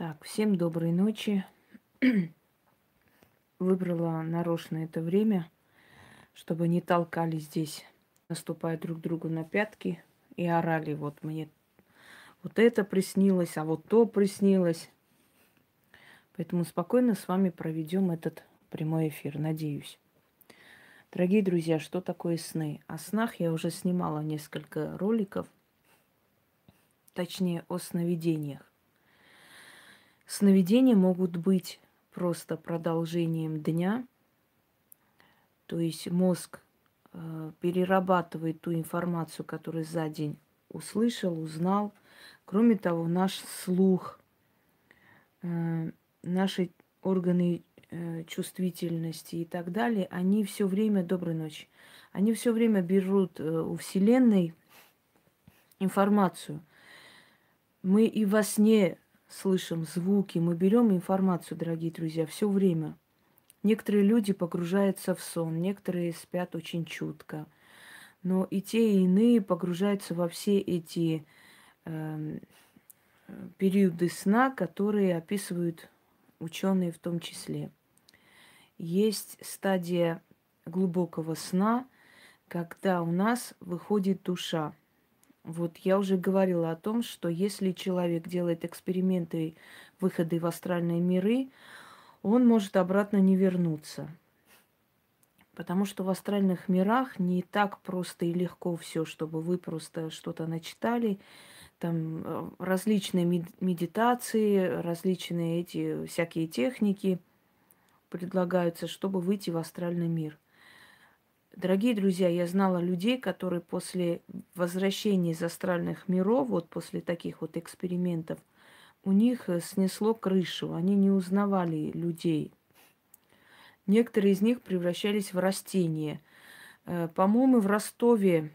Так, всем доброй ночи. Выбрала нарочно это время, чтобы не толкали здесь, наступая друг другу на пятки и орали. Вот мне вот это приснилось, а вот то приснилось. Поэтому спокойно с вами проведем этот прямой эфир, надеюсь. Дорогие друзья, что такое сны? О снах я уже снимала несколько роликов, точнее о сновидениях. Сновидения могут быть просто продолжением дня, то есть мозг э, перерабатывает ту информацию, которую за день услышал, узнал. Кроме того, наш слух, э, наши органы э, чувствительности и так далее, они все время, доброй ночи, они все время берут у Вселенной информацию. Мы и во сне слышим звуки, мы берем информацию, дорогие друзья, все время. Некоторые люди погружаются в сон, некоторые спят очень чутко. Но и те, и иные погружаются во все эти э, периоды сна, которые описывают ученые в том числе. Есть стадия глубокого сна, когда у нас выходит душа. Вот я уже говорила о том, что если человек делает эксперименты, выходы в астральные миры, он может обратно не вернуться. Потому что в астральных мирах не так просто и легко все, чтобы вы просто что-то начитали. Там э, различные медитации, различные эти всякие техники предлагаются, чтобы выйти в астральный мир – Дорогие друзья, я знала людей, которые после возвращения из астральных миров, вот после таких вот экспериментов, у них э, снесло крышу, они не узнавали людей. Некоторые из них превращались в растения. Э, по-моему, в Ростове,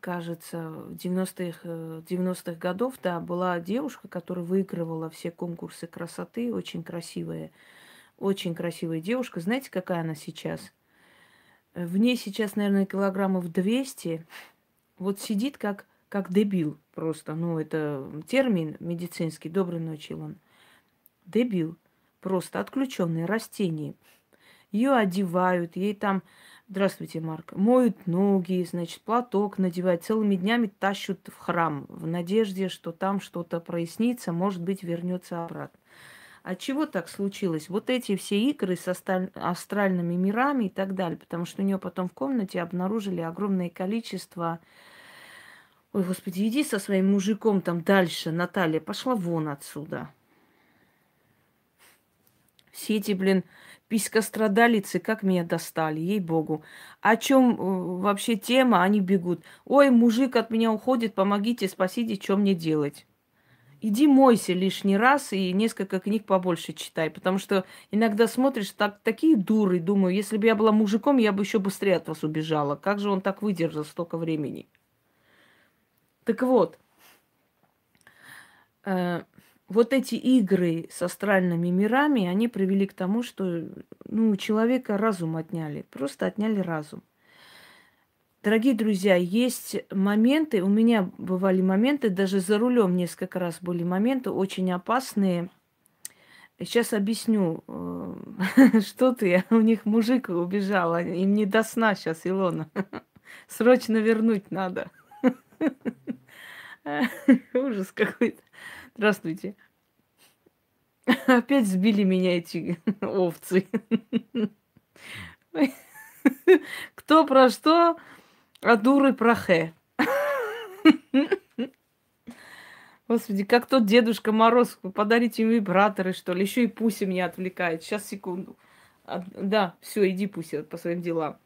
кажется, в 90-х 90 э, годов, да, была девушка, которая выигрывала все конкурсы красоты, очень красивая, очень красивая девушка. Знаете, какая она сейчас – в ней сейчас, наверное, килограммов 200. Вот сидит как, как дебил просто. Ну, это термин медицинский. Доброй ночи, Илон. Дебил. Просто отключенный растение. Ее одевают, ей там, здравствуйте, Марк, моют ноги, значит, платок надевают, целыми днями тащут в храм в надежде, что там что-то прояснится, может быть, вернется обратно. От чего так случилось? Вот эти все игры с астральными мирами и так далее, потому что у нее потом в комнате обнаружили огромное количество Ой, господи, иди со своим мужиком там дальше, Наталья, пошла вон отсюда. Все эти, блин, писькострадалицы, как меня достали, ей-богу. О чем э, вообще тема, они бегут. Ой, мужик от меня уходит, помогите, спасите, что мне делать? Иди мойся лишний раз и несколько книг побольше читай, потому что иногда смотришь так, такие дуры, думаю, если бы я была мужиком, я бы еще быстрее от вас убежала. Как же он так выдержал столько времени? Так вот, э, вот эти игры с астральными мирами, они привели к тому, что ну, у человека разум отняли, просто отняли разум. Дорогие друзья, есть моменты, у меня бывали моменты, даже за рулем несколько раз были моменты очень опасные. Сейчас объясню, э, что ты, у них мужик убежал, им не до сна сейчас, Илона. Срочно вернуть надо. Ужас какой-то. Здравствуйте. Опять сбили меня эти овцы. Кто про что? А дуры про хэ. Господи, как тот Дедушка Мороз, подарите им вибраторы, что ли. Еще и Пуся меня отвлекает. Сейчас, секунду. А, да, все, иди, Пуся, по своим делам.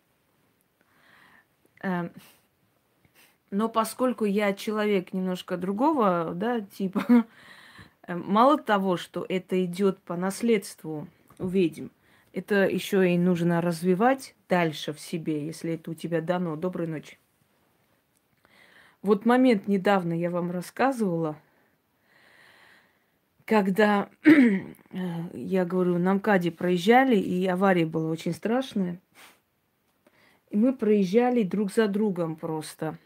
Эм, но поскольку я человек немножко другого, да, типа, эм, мало того, что это идет по наследству у ведьм, это еще и нужно развивать дальше в себе, если это у тебя дано. Доброй ночи. Вот момент недавно я вам рассказывала, когда я говорю, на МКАДе проезжали, и авария была очень страшная. И мы проезжали друг за другом просто.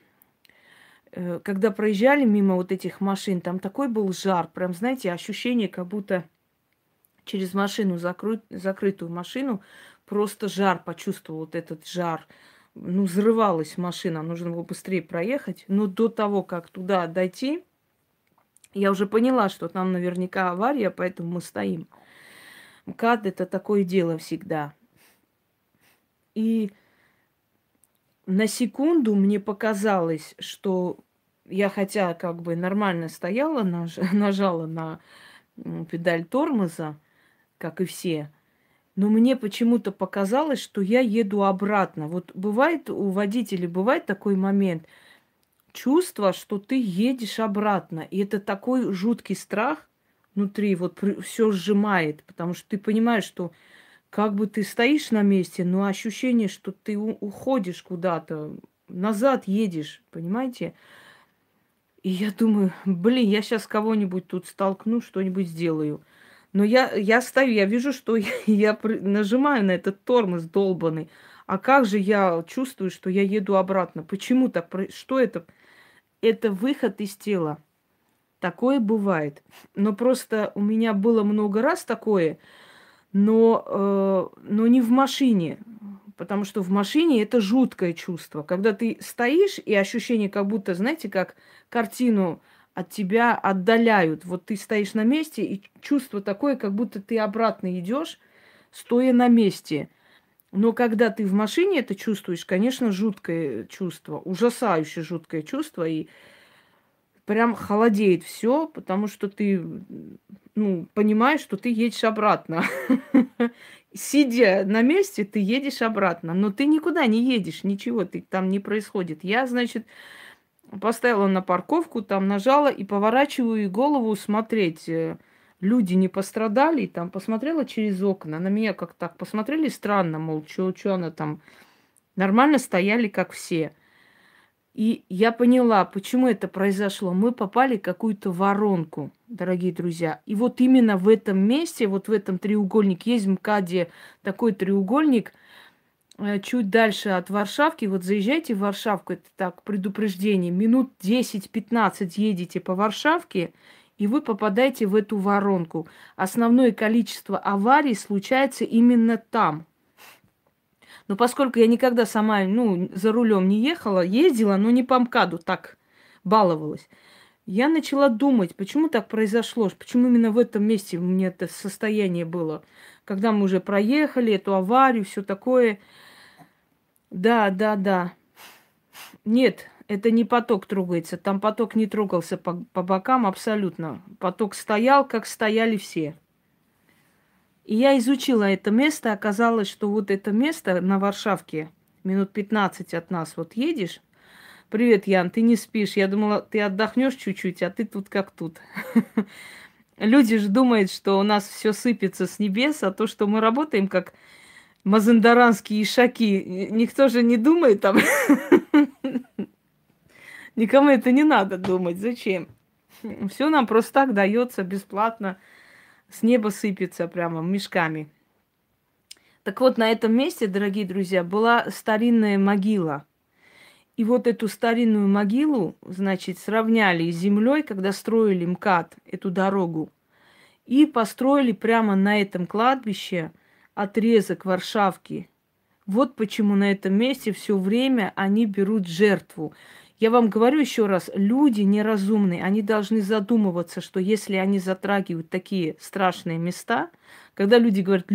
э, когда проезжали мимо вот этих машин, там такой был жар, прям, знаете, ощущение, как будто через машину, закры... закрытую машину, просто жар почувствовал, вот этот жар. Ну, взрывалась машина, нужно было быстрее проехать. Но до того, как туда дойти, я уже поняла, что там наверняка авария, поэтому мы стоим. МКАД – это такое дело всегда. И на секунду мне показалось, что я хотя как бы нормально стояла, наж, нажала на педаль тормоза, как и все, но мне почему-то показалось, что я еду обратно. Вот бывает у водителей, бывает такой момент, чувство, что ты едешь обратно. И это такой жуткий страх внутри, вот все сжимает, потому что ты понимаешь, что как бы ты стоишь на месте, но ощущение, что ты уходишь куда-то, назад едешь, понимаете? И я думаю, блин, я сейчас кого-нибудь тут столкну, что-нибудь сделаю. Но я, я стою, я вижу, что я, я нажимаю на этот тормоз долбанный. А как же я чувствую, что я еду обратно? Почему так? Что это? Это выход из тела. Такое бывает. Но просто у меня было много раз такое, но, э, но не в машине. Потому что в машине это жуткое чувство. Когда ты стоишь, и ощущение, как будто, знаете, как картину от тебя отдаляют. Вот ты стоишь на месте, и чувство такое, как будто ты обратно идешь, стоя на месте. Но когда ты в машине это чувствуешь, конечно, жуткое чувство, ужасающее жуткое чувство, и прям холодеет все, потому что ты ну, понимаешь, что ты едешь обратно. Сидя на месте, ты едешь обратно, но ты никуда не едешь, ничего ты, там не происходит. Я, значит, поставила на парковку, там нажала и поворачиваю голову смотреть. Э, люди не пострадали, там посмотрела через окна. На меня как так посмотрели странно, мол, что она там. Нормально стояли, как все. И я поняла, почему это произошло. Мы попали в какую-то воронку, дорогие друзья. И вот именно в этом месте, вот в этом треугольнике, есть в МКАДе такой треугольник, чуть дальше от Варшавки, вот заезжайте в Варшавку, это так, предупреждение, минут 10-15 едете по Варшавке, и вы попадаете в эту воронку. Основное количество аварий случается именно там – но поскольку я никогда сама, ну, за рулем не ехала, ездила, но не по МКАДу, так баловалась. Я начала думать, почему так произошло, почему именно в этом месте у меня это состояние было. Когда мы уже проехали эту аварию, все такое. Да, да, да. Нет, это не поток трогается. Там поток не трогался по, по бокам абсолютно. Поток стоял, как стояли все. И я изучила это место, оказалось, что вот это место на Варшавке, минут 15 от нас вот едешь. Привет, Ян, ты не спишь. Я думала, ты отдохнешь чуть-чуть, а ты тут как тут. Люди же думают, что у нас все сыпется с небес, а то, что мы работаем как мазандаранские ишаки, никто же не думает там. Никому это не надо думать. Зачем? Все нам просто так дается бесплатно с неба сыпется прямо мешками. Так вот, на этом месте, дорогие друзья, была старинная могила. И вот эту старинную могилу, значит, сравняли с землей, когда строили МКАД, эту дорогу. И построили прямо на этом кладбище отрезок Варшавки. Вот почему на этом месте все время они берут жертву. Я вам говорю еще раз, люди неразумные, они должны задумываться, что если они затрагивают такие страшные места, когда люди говорят,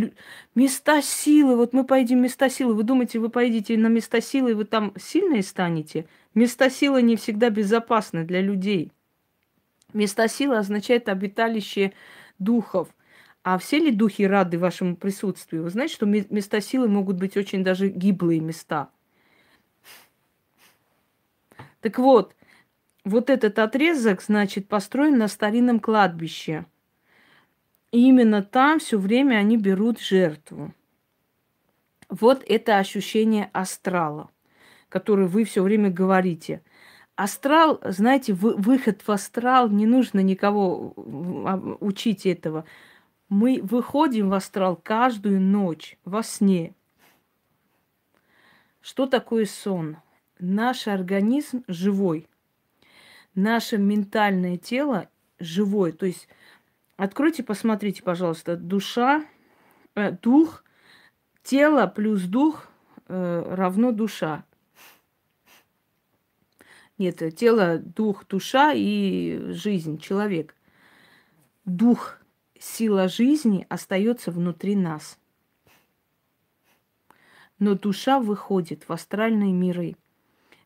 места силы, вот мы поедем места силы, вы думаете, вы поедете на места силы, и вы там сильные станете? Места силы не всегда безопасны для людей. Места силы означает обиталище духов. А все ли духи рады вашему присутствию? Вы знаете, что места силы могут быть очень даже гиблые места – так вот, вот этот отрезок, значит, построен на старинном кладбище. И именно там все время они берут жертву. Вот это ощущение астрала, которое вы все время говорите. Астрал, знаете, выход в астрал, не нужно никого учить этого. Мы выходим в астрал каждую ночь во сне. Что такое сон? наш организм живой. наше ментальное тело живое. То есть откройте, посмотрите, пожалуйста, душа, э, дух, тело плюс дух э, равно душа. Нет, тело, дух, душа и жизнь, человек. Дух, сила жизни остается внутри нас. Но душа выходит в астральные миры.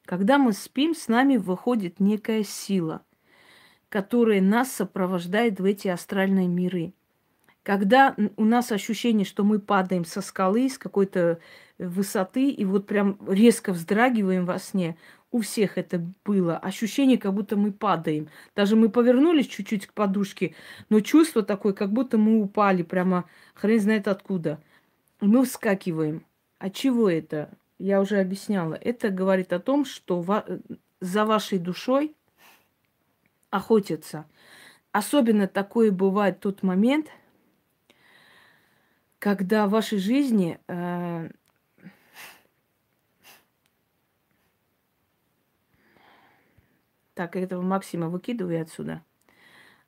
Когда мы спим, с нами выходит некая сила, которая нас сопровождает в эти астральные миры. Когда у нас ощущение, что мы падаем со скалы, с какой-то высоты, и вот прям резко вздрагиваем во сне, у всех это было. Ощущение, как будто мы падаем. Даже мы повернулись чуть-чуть к подушке, но чувство такое, как будто мы упали прямо хрен знает откуда. Мы вскакиваем. А чего это? Я уже объясняла. Это говорит о том, что за вашей душой охотятся. Особенно такое бывает тот момент, когда в вашей жизни э, Так, этого Максима выкидывай отсюда.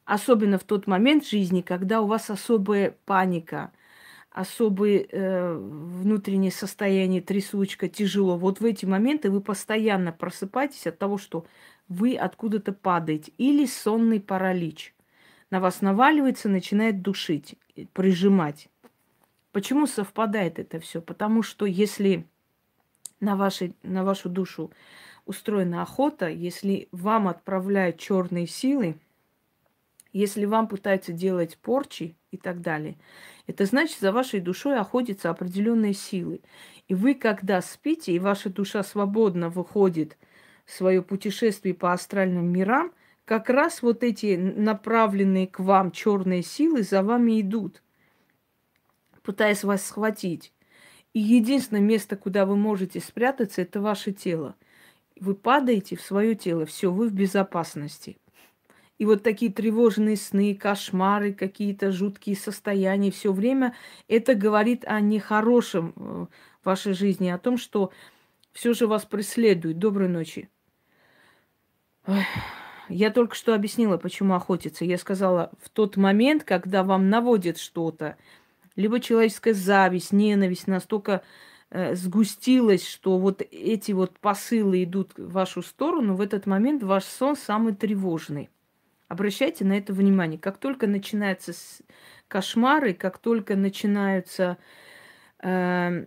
Особенно в тот момент жизни, когда у вас особая паника, особое э, внутреннее состояние, трясучка, тяжело. Вот в эти моменты вы постоянно просыпаетесь от того, что вы откуда-то падаете. Или сонный паралич. На вас наваливается, начинает душить, прижимать. Почему совпадает это все? Потому что если на, вашей, на вашу душу устроена охота, если вам отправляют черные силы, если вам пытаются делать порчи и так далее, это значит, за вашей душой охотятся определенные силы. И вы, когда спите, и ваша душа свободно выходит в свое путешествие по астральным мирам, как раз вот эти направленные к вам черные силы за вами идут, пытаясь вас схватить. И единственное место, куда вы можете спрятаться, это ваше тело вы падаете в свое тело, все, вы в безопасности. И вот такие тревожные сны, кошмары, какие-то жуткие состояния, все время это говорит о нехорошем э, в вашей жизни, о том, что все же вас преследует. Доброй ночи. Я только что объяснила, почему охотиться. Я сказала, в тот момент, когда вам наводят что-то, либо человеческая зависть, ненависть настолько сгустилось, что вот эти вот посылы идут в вашу сторону, в этот момент ваш сон самый тревожный. Обращайте на это внимание. Как только начинаются кошмары, как только начинаются э,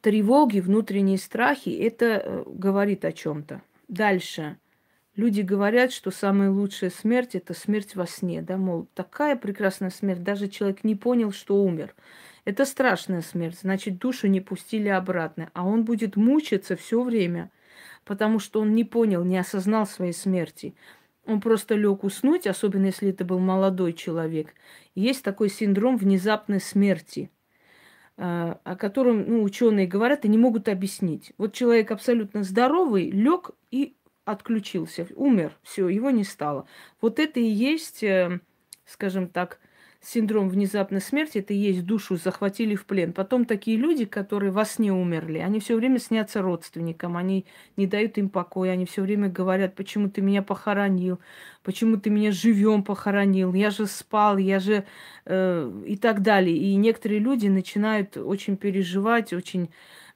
тревоги, внутренние страхи, это э, говорит о чем-то. Дальше. Люди говорят, что самая лучшая смерть это смерть во сне, да, мол, такая прекрасная смерть, даже человек не понял, что умер. Это страшная смерть, значит, душу не пустили обратно, а он будет мучиться все время, потому что он не понял, не осознал своей смерти. Он просто лег уснуть, особенно если это был молодой человек. Есть такой синдром внезапной смерти, а, о котором ну, ученые говорят и не могут объяснить. Вот человек абсолютно здоровый, лег и отключился, умер, все, его не стало. Вот это и есть, э, скажем так, синдром внезапной смерти, это и есть душу захватили в плен. Потом такие люди, которые во сне умерли, они все время снятся родственникам, они не дают им покоя, они все время говорят, почему ты меня похоронил, почему ты меня живем похоронил, я же спал, я же э, и так далее. И некоторые люди начинают очень переживать, очень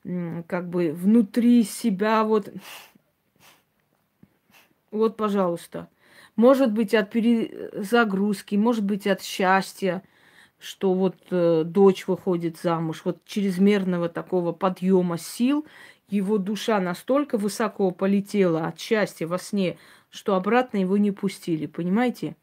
э, как бы внутри себя вот, вот, пожалуйста может быть, от перезагрузки, может быть, от счастья, что вот э, дочь выходит замуж, вот чрезмерного такого подъема сил, его душа настолько высоко полетела от счастья во сне, что обратно его не пустили, понимаете?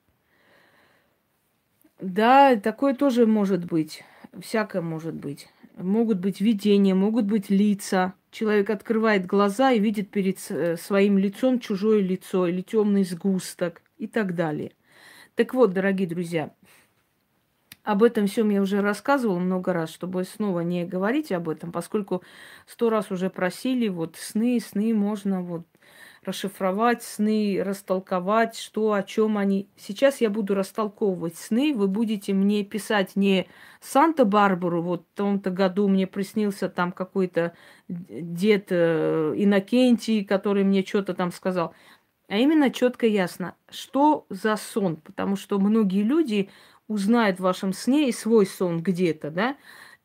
Да, такое тоже может быть, всякое может быть. Могут быть видения, могут быть лица. Человек открывает глаза и видит перед э, своим лицом чужое лицо или темный сгусток и так далее. Так вот, дорогие друзья, об этом всем я уже рассказывала много раз, чтобы снова не говорить об этом, поскольку сто раз уже просили, вот сны, сны можно вот расшифровать сны, растолковать, что, о чем они. Сейчас я буду растолковывать сны. Вы будете мне писать не Санта-Барбару, вот в том-то году мне приснился там какой-то дед э, Иннокентий, который мне что-то там сказал. А именно четко ясно, что за сон. Потому что многие люди узнают в вашем сне и свой сон где-то, да,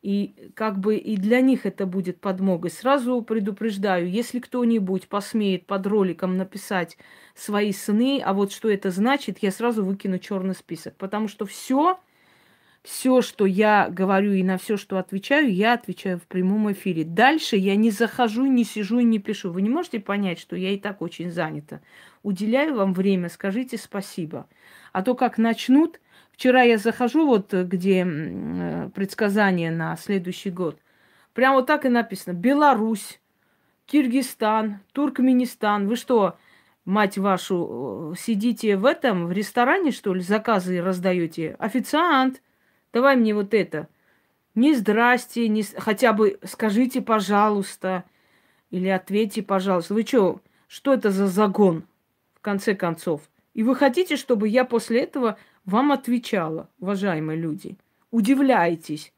и как бы и для них это будет подмогой. Сразу предупреждаю, если кто-нибудь посмеет под роликом написать свои сны, а вот что это значит, я сразу выкину черный список. Потому что все, все, что я говорю и на все, что отвечаю, я отвечаю в прямом эфире. Дальше я не захожу, не сижу и не пишу. Вы не можете понять, что я и так очень занята. Уделяю вам время, скажите спасибо. А то как начнут, Вчера я захожу, вот где э, предсказания на следующий год. Прямо вот так и написано. Беларусь, Киргизстан, Туркменистан. Вы что, мать вашу, э, сидите в этом, в ресторане, что ли, заказы раздаете? Официант, давай мне вот это. Не здрасте, не... хотя бы скажите, пожалуйста, или ответьте, пожалуйста. Вы что, что это за загон, в конце концов? И вы хотите, чтобы я после этого вам отвечала, уважаемые люди. Удивляйтесь.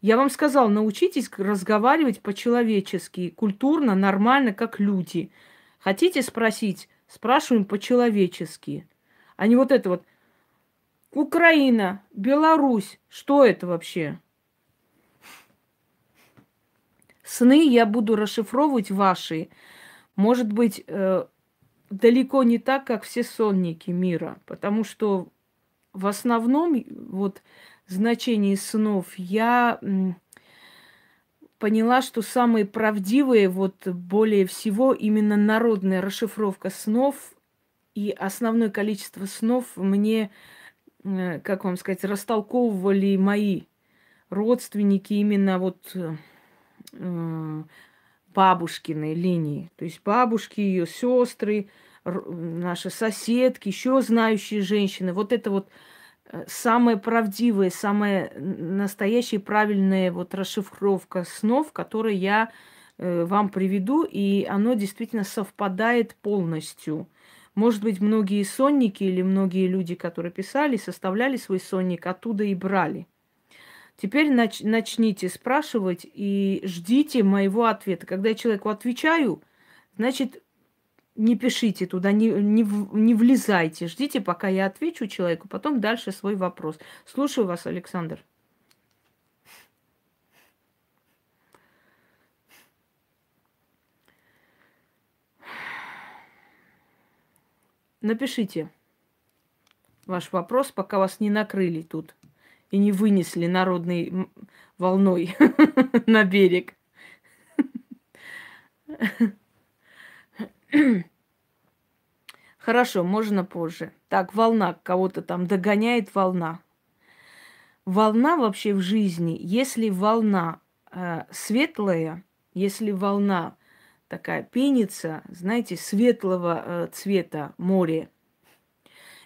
Я вам сказал, научитесь разговаривать по-человечески, культурно, нормально, как люди. Хотите спросить? Спрашиваем по-человечески. А не вот это вот. Украина, Беларусь. Что это вообще? Сны я буду расшифровывать ваши. Может быть, э, далеко не так, как все сонники мира. Потому что в основном вот значение снов я поняла, что самые правдивые, вот более всего именно народная расшифровка снов и основное количество снов мне, э, как вам сказать, растолковывали мои родственники именно вот э, бабушкиной линии. То есть бабушки, ее сестры, наши соседки, еще знающие женщины. Вот это вот э, самая правдивая, самая настоящая правильная вот расшифровка снов, которую я э, вам приведу, и оно действительно совпадает полностью. Может быть, многие сонники или многие люди, которые писали, составляли свой сонник, оттуда и брали. Теперь нач- начните спрашивать и ждите моего ответа. Когда я человеку отвечаю, значит, не пишите туда, не, не, не влезайте. Ждите, пока я отвечу человеку, потом дальше свой вопрос. Слушаю вас, Александр. Напишите ваш вопрос, пока вас не накрыли тут и не вынесли народной волной на берег. Хорошо, можно позже. Так, волна, кого-то там догоняет волна. Волна вообще в жизни, если волна э, светлая, если волна такая пенится, знаете, светлого э, цвета море,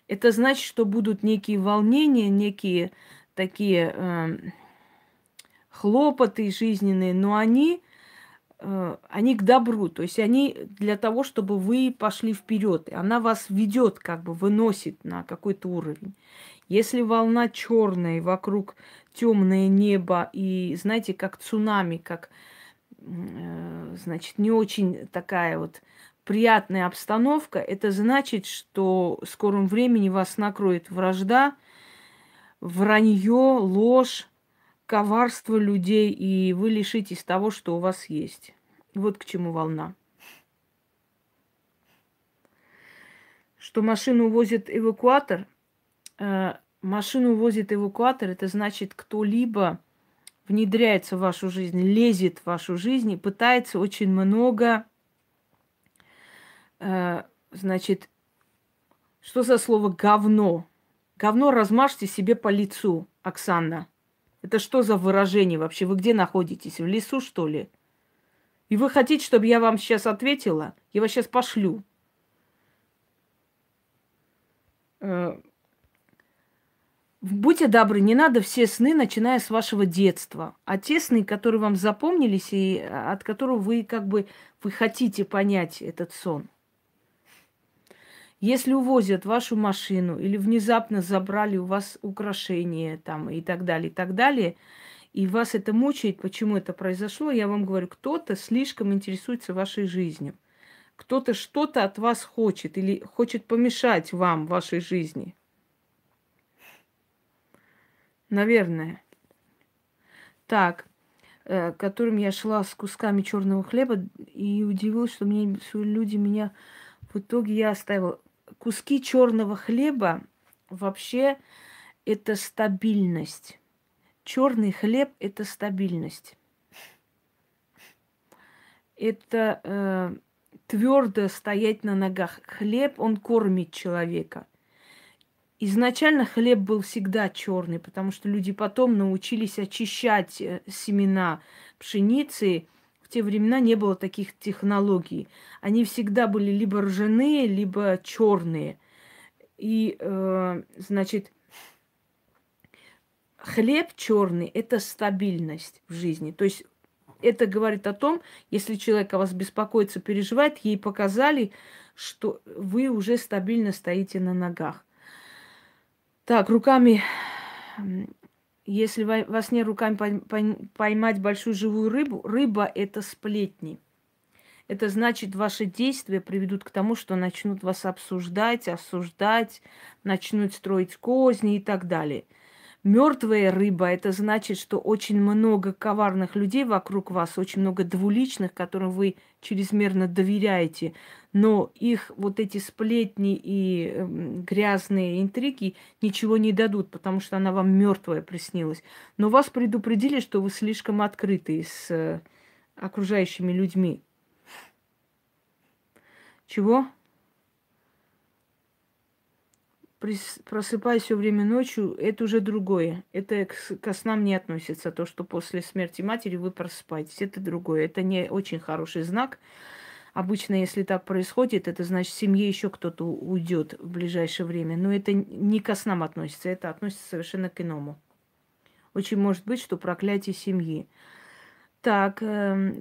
это значит, что будут некие волнения, некие такие э, хлопоты жизненные, но они Э, они к добру, то есть они для того, чтобы вы пошли вперед. Она вас ведет, как бы выносит на какой-то уровень. Если волна черная, вокруг темное небо, и знаете, как цунами, как значит, не очень такая вот приятная обстановка, это значит, что в скором времени вас накроет вражда, вранье, ложь, коварство людей, и вы лишитесь того, что у вас есть. Вот к чему волна. Что машину увозит эвакуатор. Э, машину увозит эвакуатор, это значит, кто-либо внедряется в вашу жизнь, лезет в вашу жизнь и пытается очень много, э, значит, что за слово говно? Говно размажьте себе по лицу, Оксана. Это что за выражение вообще? Вы где находитесь? В лесу, что ли? И вы хотите, чтобы я вам сейчас ответила? Я вас сейчас пошлю. Э, будьте добры, не надо все сны, начиная с вашего детства. А те сны, которые вам запомнились и от которых вы как бы вы хотите понять этот сон – если увозят вашу машину или внезапно забрали у вас украшения там и так далее, и так далее, и вас это мучает, почему это произошло, я вам говорю, кто-то слишком интересуется вашей жизнью. Кто-то что-то от вас хочет или хочет помешать вам в вашей жизни. Наверное. Так, э, которым я шла с кусками черного хлеба и удивилась, что, мне, что люди меня в итоге я оставила. Куски черного хлеба вообще это стабильность. Черный хлеб это стабильность. Это э, твердо стоять на ногах. Хлеб, он кормит человека. Изначально хлеб был всегда черный, потому что люди потом научились очищать э, семена пшеницы. В те времена не было таких технологий. Они всегда были либо ржаные, либо черные. И, э, значит, хлеб черный – это стабильность в жизни. То есть это говорит о том, если человек о вас беспокоится, переживает, ей показали, что вы уже стабильно стоите на ногах. Так, руками, если во сне руками поймать большую живую рыбу, рыба – это сплетни. Это значит, ваши действия приведут к тому, что начнут вас обсуждать, осуждать, начнут строить козни и так далее – Мертвая рыба – это значит, что очень много коварных людей вокруг вас, очень много двуличных, которым вы чрезмерно доверяете, но их вот эти сплетни и э, грязные интриги ничего не дадут, потому что она вам мертвая приснилась. Но вас предупредили, что вы слишком открыты с э, окружающими людьми. Чего? Просыпаясь все время ночью, это уже другое. Это ко снам не относится. То, что после смерти матери вы просыпаетесь, это другое. Это не очень хороший знак. Обычно, если так происходит, это значит, в семье еще кто-то уйдет в ближайшее время. Но это не ко снам относится, это относится совершенно к иному. Очень может быть, что проклятие семьи. Так, э,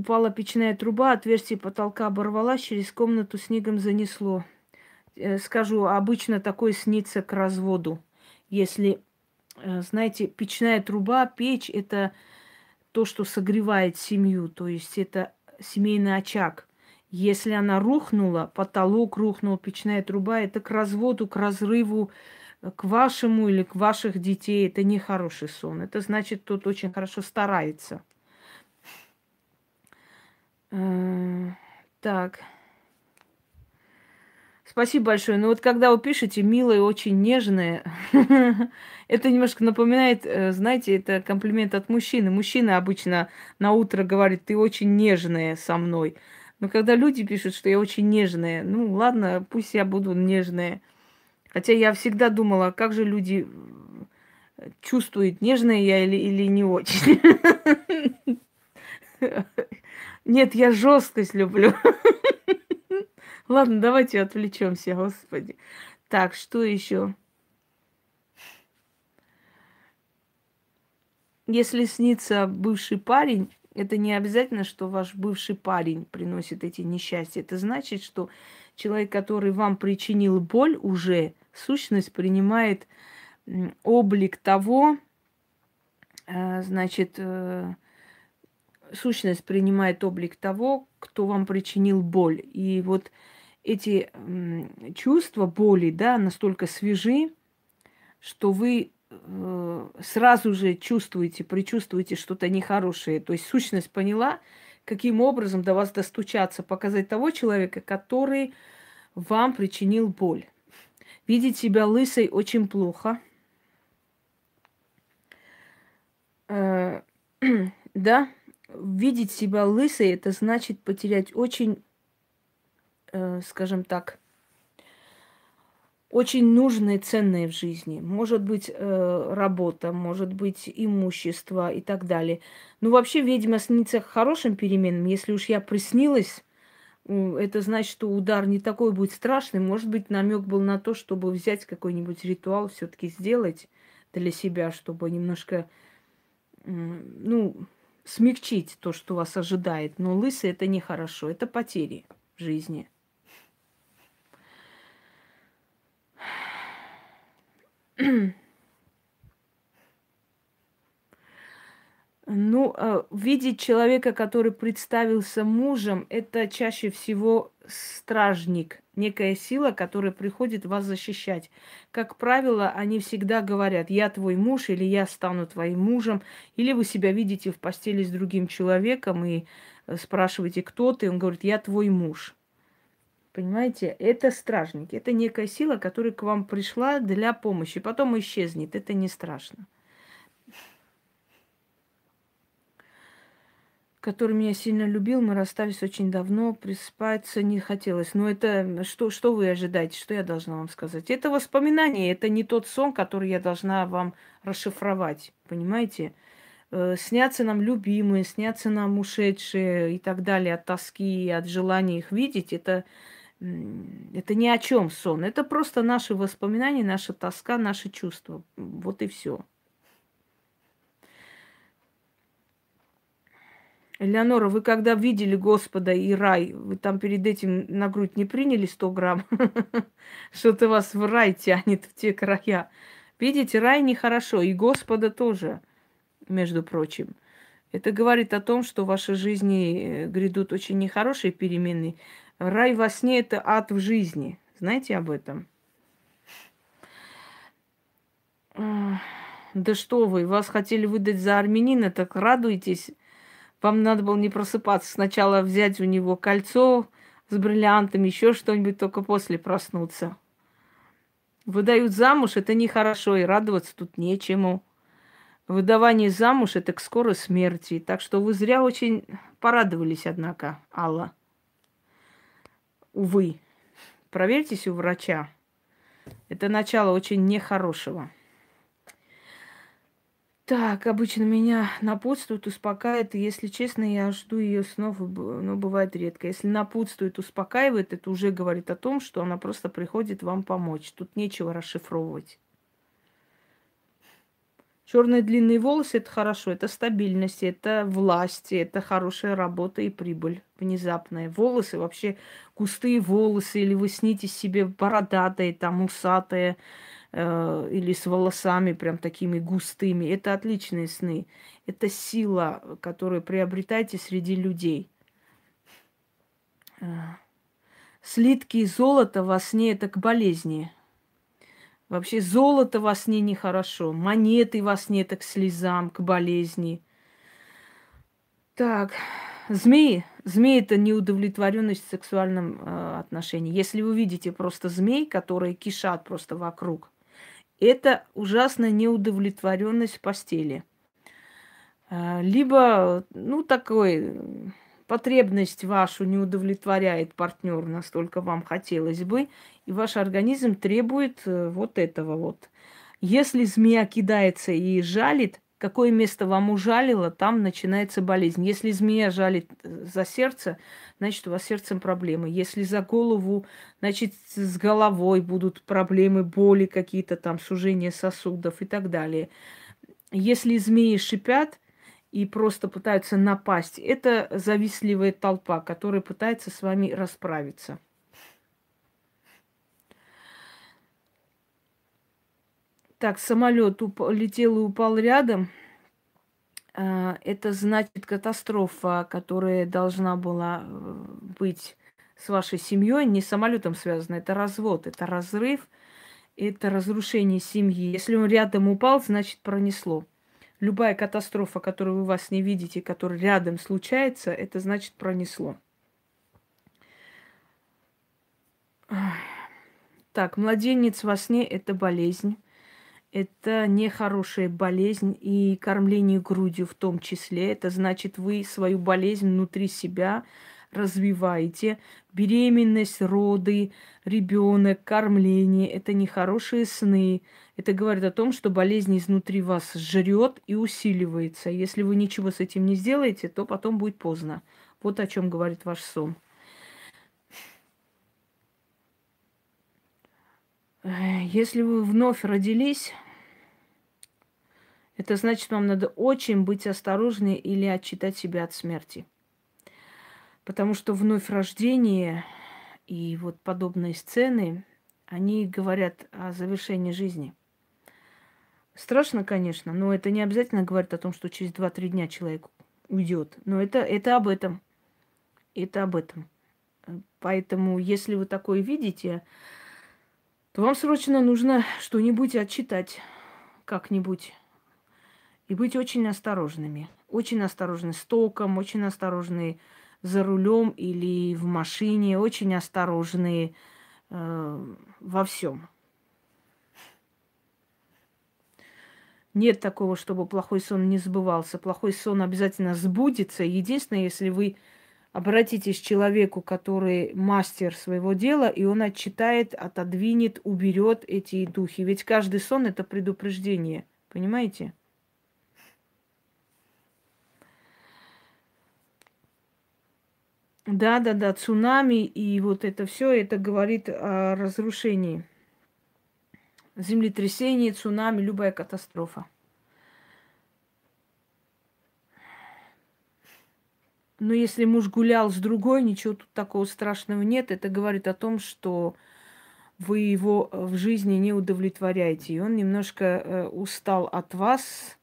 упала печная труба, отверстие потолка оборвалась, через комнату снегом занесло. Э, скажу, обычно такое снится к разводу. Если, э, знаете, печная труба, печь – это то, что согревает семью, то есть это семейный очаг. Если она рухнула, потолок рухнул, печная труба, это к разводу, к разрыву, э, к вашему или к ваших детей. Это не хороший сон. Это значит, тот очень хорошо старается. Так. Спасибо большое. Ну вот когда вы пишете милое, очень нежное, это немножко напоминает, э, знаете, это комплимент от мужчины. Мужчина обычно на утро говорит, ты очень нежная со мной. Но когда люди пишут, что я очень нежная, ну ладно, пусть я буду нежная. Хотя я всегда думала, как же люди э, чувствуют, нежная я или, или не очень. Нет, я жесткость люблю. Ладно, давайте отвлечемся, господи. Так, что еще? Если снится бывший парень, это не обязательно, что ваш бывший парень приносит эти несчастья. Это значит, что человек, который вам причинил боль, уже сущность принимает облик того, э, значит, э, сущность принимает облик того, кто вам причинил боль. И вот эти чувства боли, да, настолько свежи, что вы э, сразу же чувствуете, предчувствуете что-то нехорошее. То есть сущность поняла, каким образом до вас достучаться, показать того человека, который вам причинил боль. Видеть себя лысой очень плохо. Э, да, видеть себя лысой, это значит потерять очень скажем так, очень нужные, ценные в жизни. Может быть, э, работа, может быть, имущество и так далее. Ну, вообще, ведьма снится хорошим переменам. Если уж я приснилась, это значит, что удар не такой будет страшный. Может быть, намек был на то, чтобы взять какой-нибудь ритуал, все-таки сделать для себя, чтобы немножко, ну, смягчить то, что вас ожидает. Но лысый это нехорошо, это потери в жизни. Ну, э, видеть человека, который представился мужем, это чаще всего стражник, некая сила, которая приходит вас защищать. Как правило, они всегда говорят, я твой муж или я стану твоим мужем, или вы себя видите в постели с другим человеком и э, спрашиваете, кто ты, он говорит, я твой муж. Понимаете, это стражники, это некая сила, которая к вам пришла для помощи, потом исчезнет, это не страшно. который меня сильно любил, мы расстались очень давно, приспаться не хотелось. Но это что, что вы ожидаете, что я должна вам сказать? Это воспоминание, это не тот сон, который я должна вам расшифровать, понимаете? Э, снятся нам любимые, снятся нам ушедшие и так далее от тоски, от желания их видеть, это, это ни о чем сон. Это просто наши воспоминания, наша тоска, наши чувства. Вот и все. Элеонора, вы когда видели Господа и рай, вы там перед этим на грудь не приняли 100 грамм? Что-то вас в рай тянет в те края. Видите, рай нехорошо, и Господа тоже, между прочим. Это говорит о том, что в вашей жизни э, грядут очень нехорошие перемены. Рай во сне – это ад в жизни. Знаете об этом? Да что вы, вас хотели выдать за армянина, так радуйтесь – вам надо было не просыпаться. Сначала взять у него кольцо с бриллиантами, еще что-нибудь, только после проснуться. Выдают замуж, это нехорошо, и радоваться тут нечему. Выдавание замуж – это к скорой смерти. Так что вы зря очень порадовались, однако, Алла. Увы. Проверьтесь у врача. Это начало очень нехорошего. Так, обычно меня напутствует, успокаивает. И, если честно, я жду ее снов, но бывает редко. Если напутствует, успокаивает, это уже говорит о том, что она просто приходит вам помочь. Тут нечего расшифровывать. Черные длинные волосы это хорошо, это стабильность, это власть, это хорошая работа и прибыль внезапная. Волосы вообще густые волосы, или вы снитесь себе бородатые, там усатые, э, или с волосами прям такими густыми. Это отличные сны. Это сила, которую приобретаете среди людей. Э, слитки золота во сне это к болезни. Вообще золото во сне нехорошо. Монеты во сне это к слезам, к болезни. Так, змеи. Змеи это неудовлетворенность в сексуальном э, отношении. Если вы видите просто змей, которые кишат просто вокруг, это ужасная неудовлетворенность в постели. А, либо, ну, такой потребность вашу не удовлетворяет партнер, настолько вам хотелось бы, и ваш организм требует э, вот этого вот. Если змея кидается и жалит, какое место вам ужалило, там начинается болезнь. Если змея жалит э, за сердце, значит, у вас с сердцем проблемы. Если за голову, значит, с головой будут проблемы, боли какие-то там, сужение сосудов и так далее. Если змеи шипят и просто пытаются напасть, это завистливая толпа, которая пытается с вами расправиться. Так, самолет уп- летел и упал рядом. А, это значит катастрофа, которая должна была э, быть с вашей семьей, не с самолетом связана. Это развод, это разрыв, это разрушение семьи. Если он рядом упал, значит пронесло. Любая катастрофа, которую вы вас не видите, которая рядом случается, это значит пронесло. Так, младенец во сне – это болезнь это нехорошая болезнь и кормление грудью в том числе. Это значит, вы свою болезнь внутри себя развиваете. Беременность, роды, ребенок, кормление – это нехорошие сны. Это говорит о том, что болезнь изнутри вас жрет и усиливается. Если вы ничего с этим не сделаете, то потом будет поздно. Вот о чем говорит ваш сон. Если вы вновь родились, это значит, вам надо очень быть осторожны или отчитать себя от смерти. Потому что вновь рождение и вот подобные сцены, они говорят о завершении жизни. Страшно, конечно, но это не обязательно говорит о том, что через 2-3 дня человек уйдет. Но это, это об этом. Это об этом. Поэтому, если вы такое видите, то вам срочно нужно что-нибудь отчитать как-нибудь. И быть очень осторожными. Очень осторожны с током, очень осторожны за рулем или в машине, очень осторожны э, во всем. Нет такого, чтобы плохой сон не сбывался. Плохой сон обязательно сбудется. Единственное, если вы обратитесь к человеку, который мастер своего дела, и он отчитает, отодвинет, уберет эти духи. Ведь каждый сон это предупреждение. Понимаете? Да, да, да, цунами и вот это все, это говорит о разрушении землетрясение, цунами, любая катастрофа. Но если муж гулял с другой, ничего тут такого страшного нет. Это говорит о том, что вы его в жизни не удовлетворяете. И он немножко э, устал от вас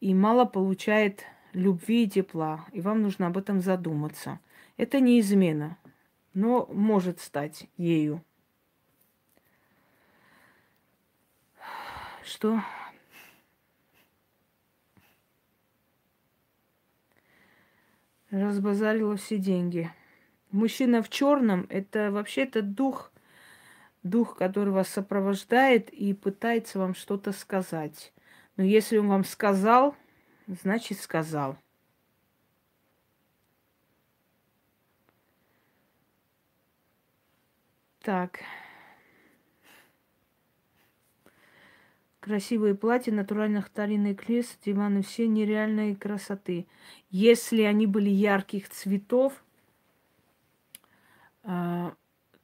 и мало получает любви и тепла. И вам нужно об этом задуматься. Это не измена, но может стать ею. что разбазарила все деньги. Мужчина в черном это вообще это дух, дух, который вас сопровождает и пытается вам что-то сказать. Но если он вам сказал, значит сказал. Так. Красивые платья, натуральных старинных крес, диваны все нереальной красоты. Если они были ярких цветов, а,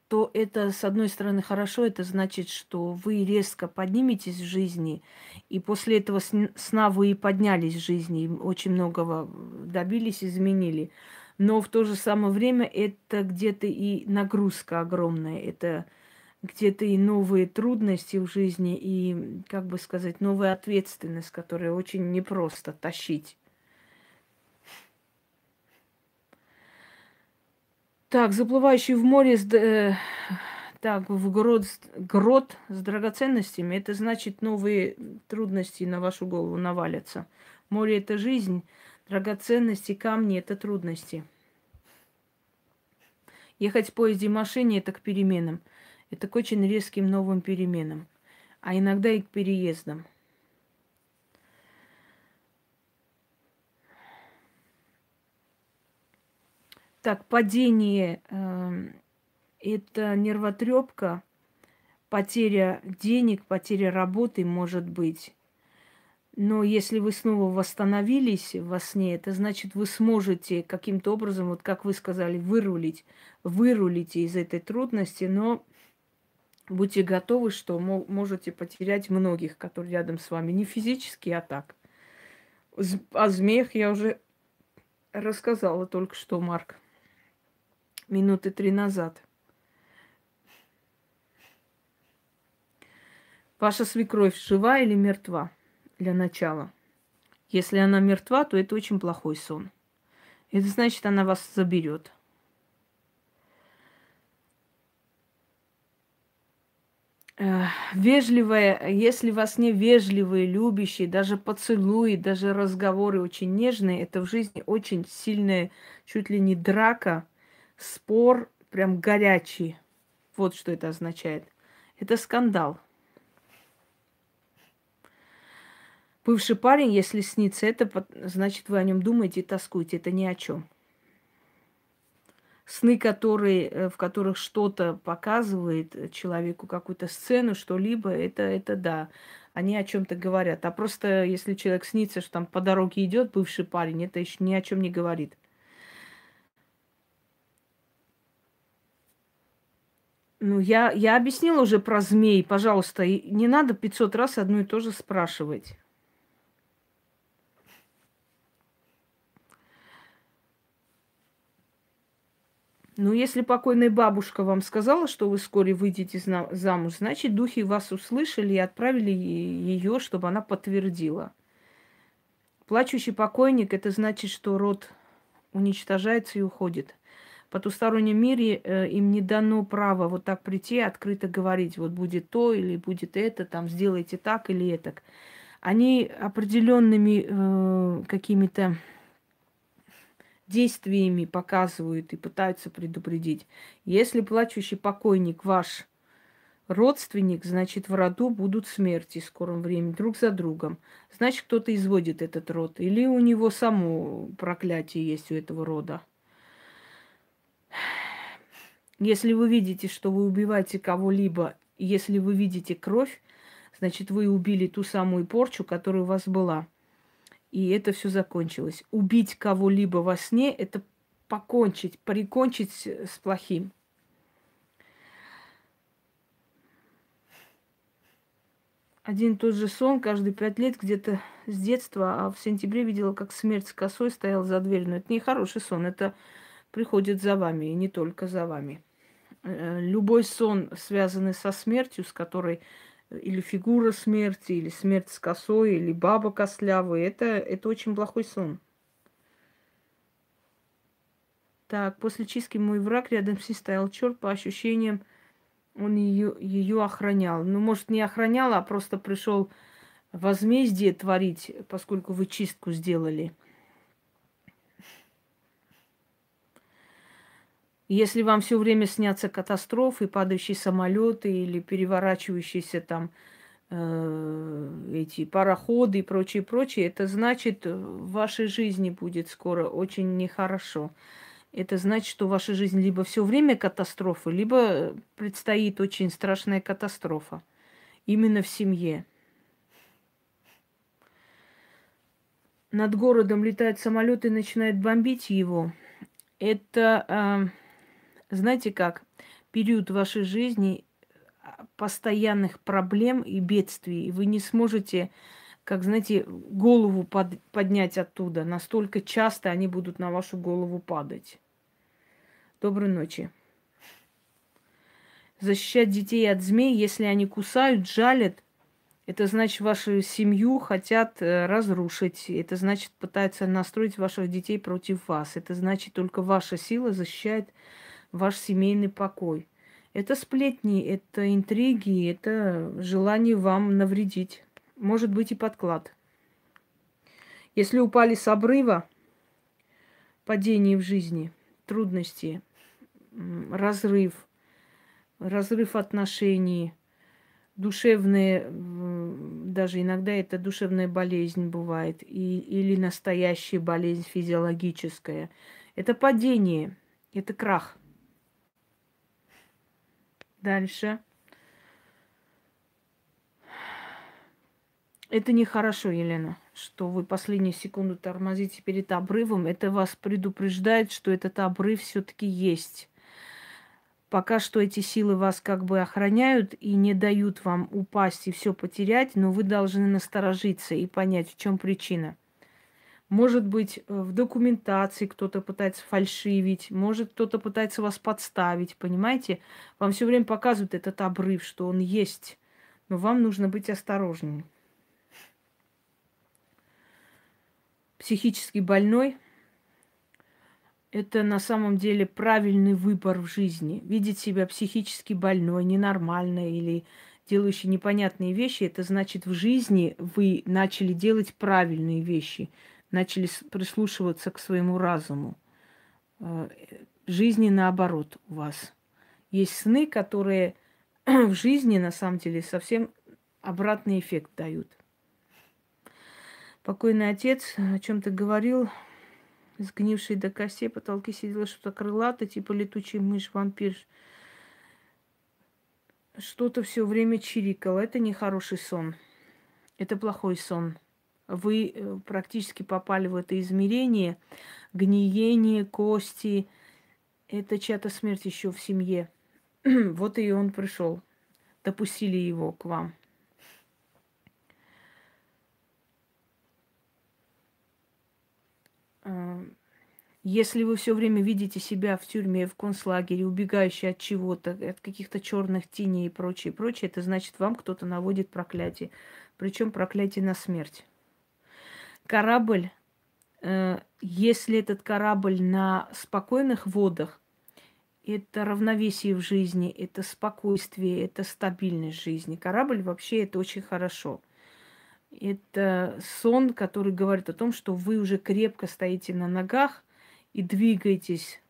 то это, с одной стороны, хорошо, это значит, что вы резко подниметесь в жизни, и после этого сна вы и поднялись в жизни, очень многого добились, изменили. Но в то же самое время это где-то и нагрузка огромная, это где-то и новые трудности в жизни, и, как бы сказать, новая ответственность, которую очень непросто тащить. Так, заплывающий в море, э, так, в грот, грот с драгоценностями, это значит новые трудности на вашу голову навалятся. Море – это жизнь, драгоценности, камни – это трудности. Ехать в поезде и машине – это к переменам – это к очень резким новым переменам, а иногда и к переездам. Так, падение э, это нервотрепка, потеря денег, потеря работы может быть. Но если вы снова восстановились во сне, это значит, вы сможете каким-то образом, вот как вы сказали, вырулить, вырулите из этой трудности, но будьте готовы, что можете потерять многих, которые рядом с вами. Не физически, а так. О змеях я уже рассказала только что, Марк. Минуты три назад. Ваша свекровь жива или мертва для начала? Если она мертва, то это очень плохой сон. Это значит, она вас заберет. вежливая, если вас не вежливые, любящие, даже поцелуи, даже разговоры очень нежные, это в жизни очень сильная, чуть ли не драка, спор, прям горячий. Вот что это означает. Это скандал. Бывший парень, если снится это, значит, вы о нем думаете и тоскуете. Это ни о чем сны, которые, э, в которых что-то показывает человеку, какую-то сцену, что-либо, это, это да, они о чем-то говорят. А просто если человек снится, что там по дороге идет бывший парень, это еще ни о чем не говорит. Ну, я, я объяснила уже про змей, пожалуйста, не надо 500 раз одно и то же спрашивать. Ну, если покойная бабушка вам сказала, что вы вскоре выйдете замуж, значит, духи вас услышали и отправили ее, чтобы она подтвердила. Плачущий покойник – это значит, что род уничтожается и уходит. В потустороннем мире э, им не дано право вот так прийти, открыто говорить, вот будет то или будет это, там сделайте так или это. Они определенными э, какими-то действиями показывают и пытаются предупредить. Если плачущий покойник ваш родственник, значит, в роду будут смерти в скором времени друг за другом. Значит, кто-то изводит этот род. Или у него само проклятие есть у этого рода. Если вы видите, что вы убиваете кого-либо, если вы видите кровь, значит, вы убили ту самую порчу, которая у вас была и это все закончилось. Убить кого-либо во сне – это покончить, прикончить с плохим. Один и тот же сон каждые пять лет где-то с детства, а в сентябре видела, как смерть с косой стоял за дверью. Но это не хороший сон, это приходит за вами, и не только за вами. Э, любой сон, связанный со смертью, с которой или фигура смерти, или смерть с косой, или баба костлявая. Это, это очень плохой сон. Так, после чистки мой враг рядом с ней стоял черт, по ощущениям, он ее, ее охранял. Ну, может, не охранял, а просто пришел возмездие творить, поскольку вы чистку сделали. Если вам все время снятся катастрофы, падающие самолеты или переворачивающиеся там э, эти пароходы и прочее, прочее, это значит, в вашей жизни будет скоро очень нехорошо. Это значит, что в вашей жизни либо все время катастрофы, либо предстоит очень страшная катастрофа. Именно в семье. Над городом летает самолет и начинает бомбить его. Это э, знаете как, период вашей жизни а, постоянных проблем и бедствий, и вы не сможете, как знаете, голову под, поднять оттуда. Настолько часто они будут на вашу голову падать. Доброй ночи. Защищать детей от змей, если они кусают, жалят, это значит, вашу семью хотят э, разрушить. Это значит, пытаются настроить ваших детей против вас. Это значит, только ваша сила защищает ваш семейный покой. Это сплетни, это интриги, это желание вам навредить. Может быть и подклад. Если упали с обрыва, падение в жизни, трудности, разрыв, разрыв отношений, душевные, даже иногда это душевная болезнь бывает, и, или настоящая болезнь физиологическая. Это падение, это крах – Дальше. Это нехорошо, Елена, что вы последнюю секунду тормозите перед обрывом. Это вас предупреждает, что этот обрыв все-таки есть. Пока что эти силы вас как бы охраняют и не дают вам упасть и все потерять, но вы должны насторожиться и понять, в чем причина. Может быть, э, в документации кто-то пытается фальшивить, может, кто-то пытается вас подставить, понимаете? Вам все время показывают этот обрыв, что он есть, но вам нужно быть осторожнее. Психически больной – это на самом деле правильный выбор в жизни. Видеть себя психически больной, ненормальной или делающей непонятные вещи, это значит в жизни вы начали делать правильные вещи – начали прислушиваться к своему разуму. Э, жизни наоборот у вас. Есть сны, которые в жизни на самом деле совсем обратный эффект дают. Покойный отец о чем-то говорил, сгнивший до костей, потолки сидела что-то крылатое, типа летучий мышь, вампир. Что-то все время чирикало. Это нехороший сон. Это плохой сон вы э, практически попали в это измерение, гниение, кости. Это чья-то смерть еще в семье. вот и он пришел. Допустили его к вам. А, Если вы все время видите себя в тюрьме, в концлагере, убегающий от чего-то, от каких-то черных теней и прочее, прочее, это значит, вам кто-то наводит проклятие. Причем проклятие на смерть. Корабль, э, если этот корабль на спокойных водах, это равновесие в жизни, это спокойствие, это стабильность жизни. Корабль вообще это очень хорошо. Это сон, который говорит о том, что вы уже крепко стоите на ногах и двигаетесь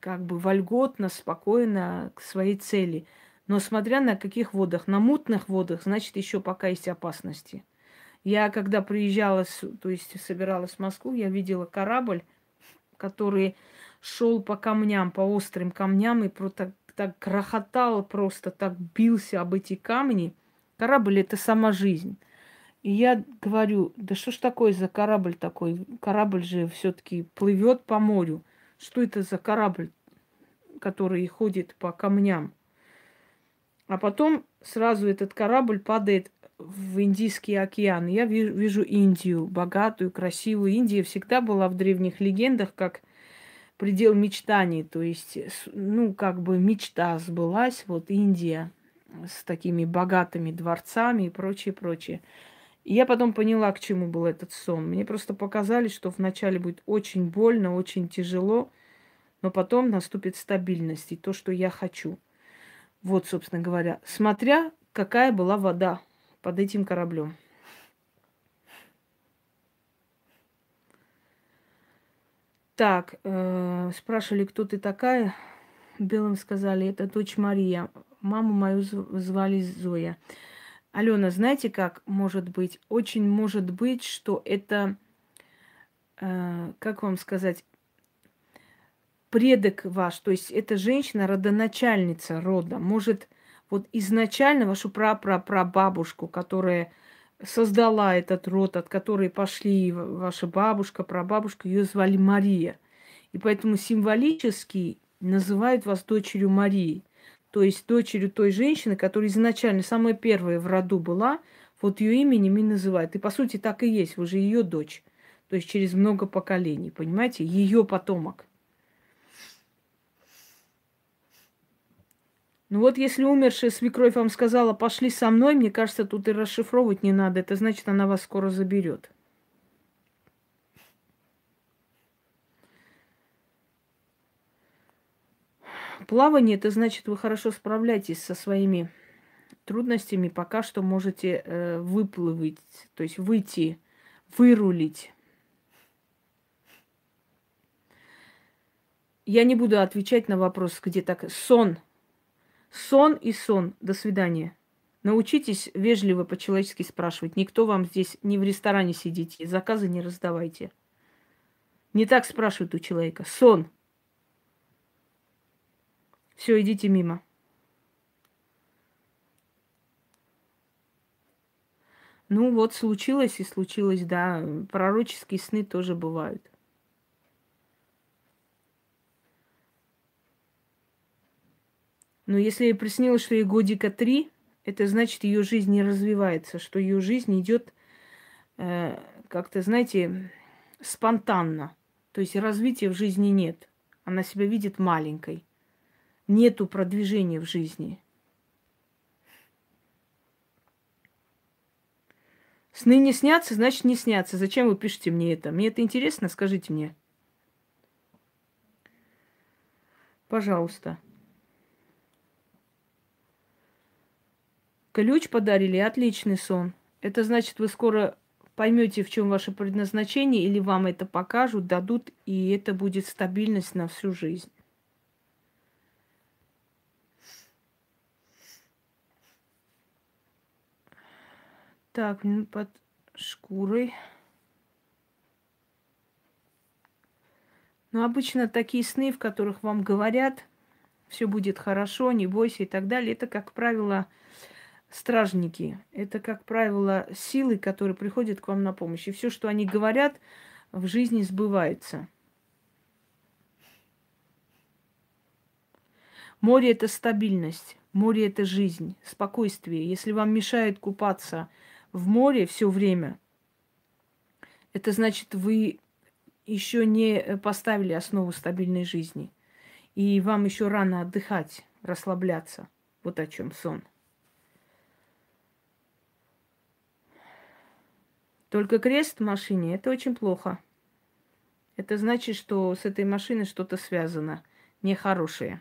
как бы вольготно, спокойно к своей цели. Но смотря на каких водах, на мутных водах, значит, еще пока есть опасности. Я когда приезжала, то есть собиралась в Москву, я видела корабль, который шел по камням, по острым камням и так, так грохотал просто, так бился об эти камни. Корабль – это сама жизнь. И я говорю, да что ж такое за корабль такой? Корабль же все-таки плывет по морю. Что это за корабль, который ходит по камням? А потом сразу этот корабль падает в Индийский океан. Я вижу, Индию, богатую, красивую. Индия всегда была в древних легендах как предел мечтаний. То есть, ну, как бы мечта сбылась. Вот Индия с такими богатыми дворцами и прочее, прочее. И я потом поняла, к чему был этот сон. Мне просто показали, что вначале будет очень больно, очень тяжело, но потом наступит стабильность и то, что я хочу. Вот, собственно говоря, смотря какая была вода под этим кораблем. Так, э, спрашивали, кто ты такая. Белым сказали, это дочь Мария. Маму мою звали Зоя. Алена, знаете, как может быть? Очень может быть, что это, э, как вам сказать, предок ваш, то есть это женщина, родоначальница рода. Может, вот изначально вашу прапрапрабабушку, которая создала этот род, от которой пошли ваша бабушка, прабабушка, ее звали Мария. И поэтому символически называют вас дочерью Марии то есть дочерью той женщины, которая изначально самая первая в роду была, вот ее именем и называют. И по сути так и есть, вы же ее дочь. То есть через много поколений, понимаете? Ее потомок. Ну вот если умершая свекровь вам сказала, пошли со мной, мне кажется, тут и расшифровывать не надо. Это значит, она вас скоро заберет. Плавание это значит, вы хорошо справляетесь со своими трудностями, пока что можете э, выплывать, то есть выйти, вырулить. Я не буду отвечать на вопрос, где так. Сон. Сон и сон. До свидания. Научитесь вежливо по-человечески спрашивать. Никто вам здесь не в ресторане сидите, заказы не раздавайте. Не так спрашивают у человека. Сон. Все, идите мимо. Ну вот, случилось и случилось, да. Пророческие сны тоже бывают. Но если ей приснилось, что ей годика три, это значит, ее жизнь не развивается, что ее жизнь идет э, как-то, знаете, спонтанно. То есть развития в жизни нет. Она себя видит маленькой нету продвижения в жизни. Сны не снятся, значит не снятся. Зачем вы пишете мне это? Мне это интересно, скажите мне. Пожалуйста. Ключ подарили, отличный сон. Это значит, вы скоро поймете, в чем ваше предназначение, или вам это покажут, дадут, и это будет стабильность на всю жизнь. Так, под шкурой. Но обычно такие сны, в которых вам говорят, все будет хорошо, не бойся и так далее, это, как правило, стражники. Это, как правило, силы, которые приходят к вам на помощь. И все, что они говорят, в жизни сбывается. Море – это стабильность, море – это жизнь, спокойствие. Если вам мешает купаться – в море все время, это значит, вы еще не поставили основу стабильной жизни. И вам еще рано отдыхать, расслабляться. Вот о чем сон. Только крест в машине это очень плохо. Это значит, что с этой машиной что-то связано нехорошее.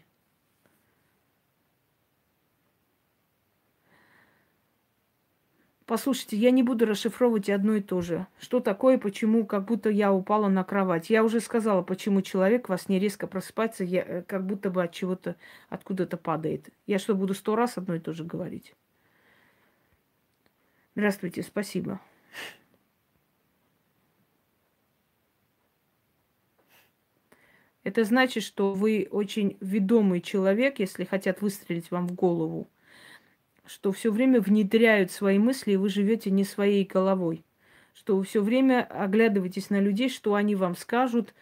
Послушайте, я не буду расшифровывать одно и то же. Что такое, почему, как будто я упала на кровать. Я уже сказала, почему человек во сне резко просыпается, я, э, как будто бы от чего-то, откуда-то падает. Я что, буду сто раз одно и то же говорить? Здравствуйте, спасибо. Это значит, что вы очень ведомый человек, если хотят выстрелить вам в голову что все время внедряют свои мысли, и вы живете не своей головой. Что вы все время оглядываетесь на людей, что они вам скажут,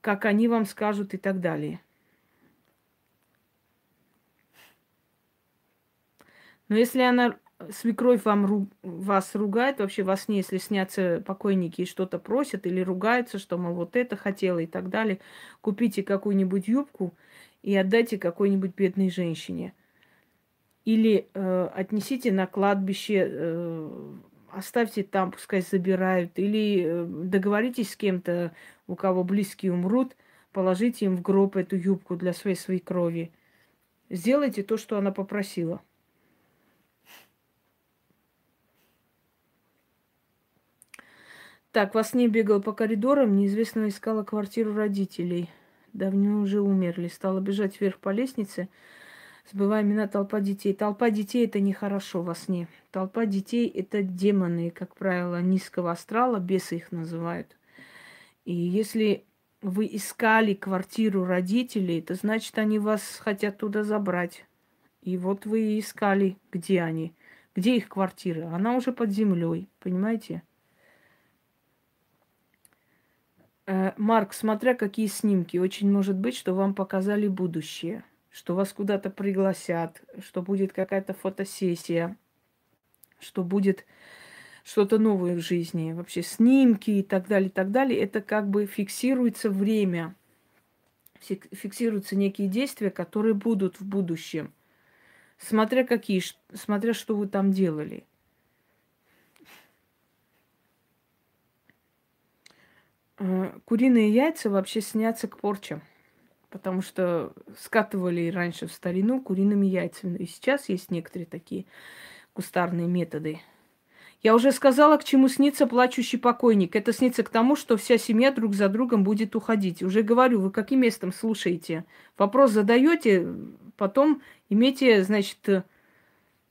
как они вам скажут и так далее. Но если она, свекровь вам, ру, вас ругает, вообще во сне, если снятся покойники и что-то просят или ругаются, что, мол, вот это хотела и так далее, купите какую-нибудь юбку и отдайте какой-нибудь бедной женщине – или э, отнесите на кладбище, э, оставьте там, пускай забирают. Или э, договоритесь с кем-то, у кого близкие умрут, положите им в гроб эту юбку для своей своей крови. Сделайте то, что она попросила. Так, во сне бегал по коридорам, неизвестно искала квартиру родителей. Давно уже умерли. Стала бежать вверх по лестнице забывая имена толпа детей. Толпа детей это нехорошо во сне. Толпа детей это демоны, как правило, низкого астрала, бесы их называют. И если вы искали квартиру родителей, это значит, они вас хотят туда забрать. И вот вы искали, где они, где их квартира. Она уже под землей, понимаете? Э, Марк, смотря какие снимки, очень может быть, что вам показали будущее что вас куда-то пригласят, что будет какая-то фотосессия, что будет что-то новое в жизни, вообще снимки и так далее, и так далее. Это как бы фиксируется время, фиксируются некие действия, которые будут в будущем, смотря какие, смотря что вы там делали. Куриные яйца вообще снятся к порчам потому что скатывали раньше в старину куриными яйцами. И сейчас есть некоторые такие кустарные методы. Я уже сказала, к чему снится плачущий покойник. Это снится к тому, что вся семья друг за другом будет уходить. Уже говорю, вы каким местом слушаете? Вопрос задаете, потом имейте, значит,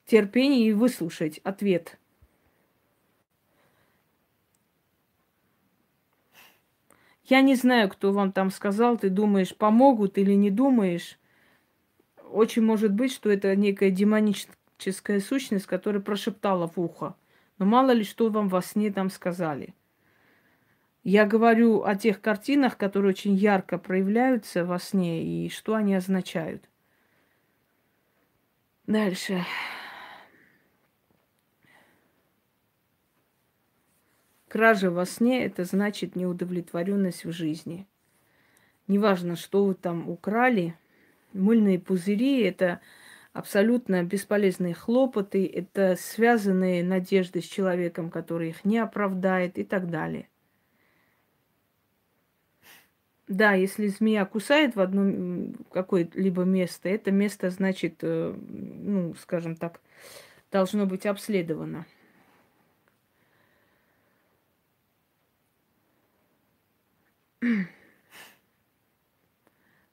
терпение и выслушать ответ. Я не знаю, кто вам там сказал, ты думаешь, помогут или не думаешь. Очень может быть, что это некая демоническая сущность, которая прошептала в ухо. Но мало ли, что вам во сне там сказали. Я говорю о тех картинах, которые очень ярко проявляются во сне и что они означают. Дальше. Кража во сне – это значит неудовлетворенность в жизни. Неважно, что вы там украли, мыльные пузыри – это абсолютно бесполезные хлопоты, это связанные надежды с человеком, который их не оправдает и так далее. Да, если змея кусает в одно какое-либо место, это место, значит, э, ну, скажем так, должно быть обследовано.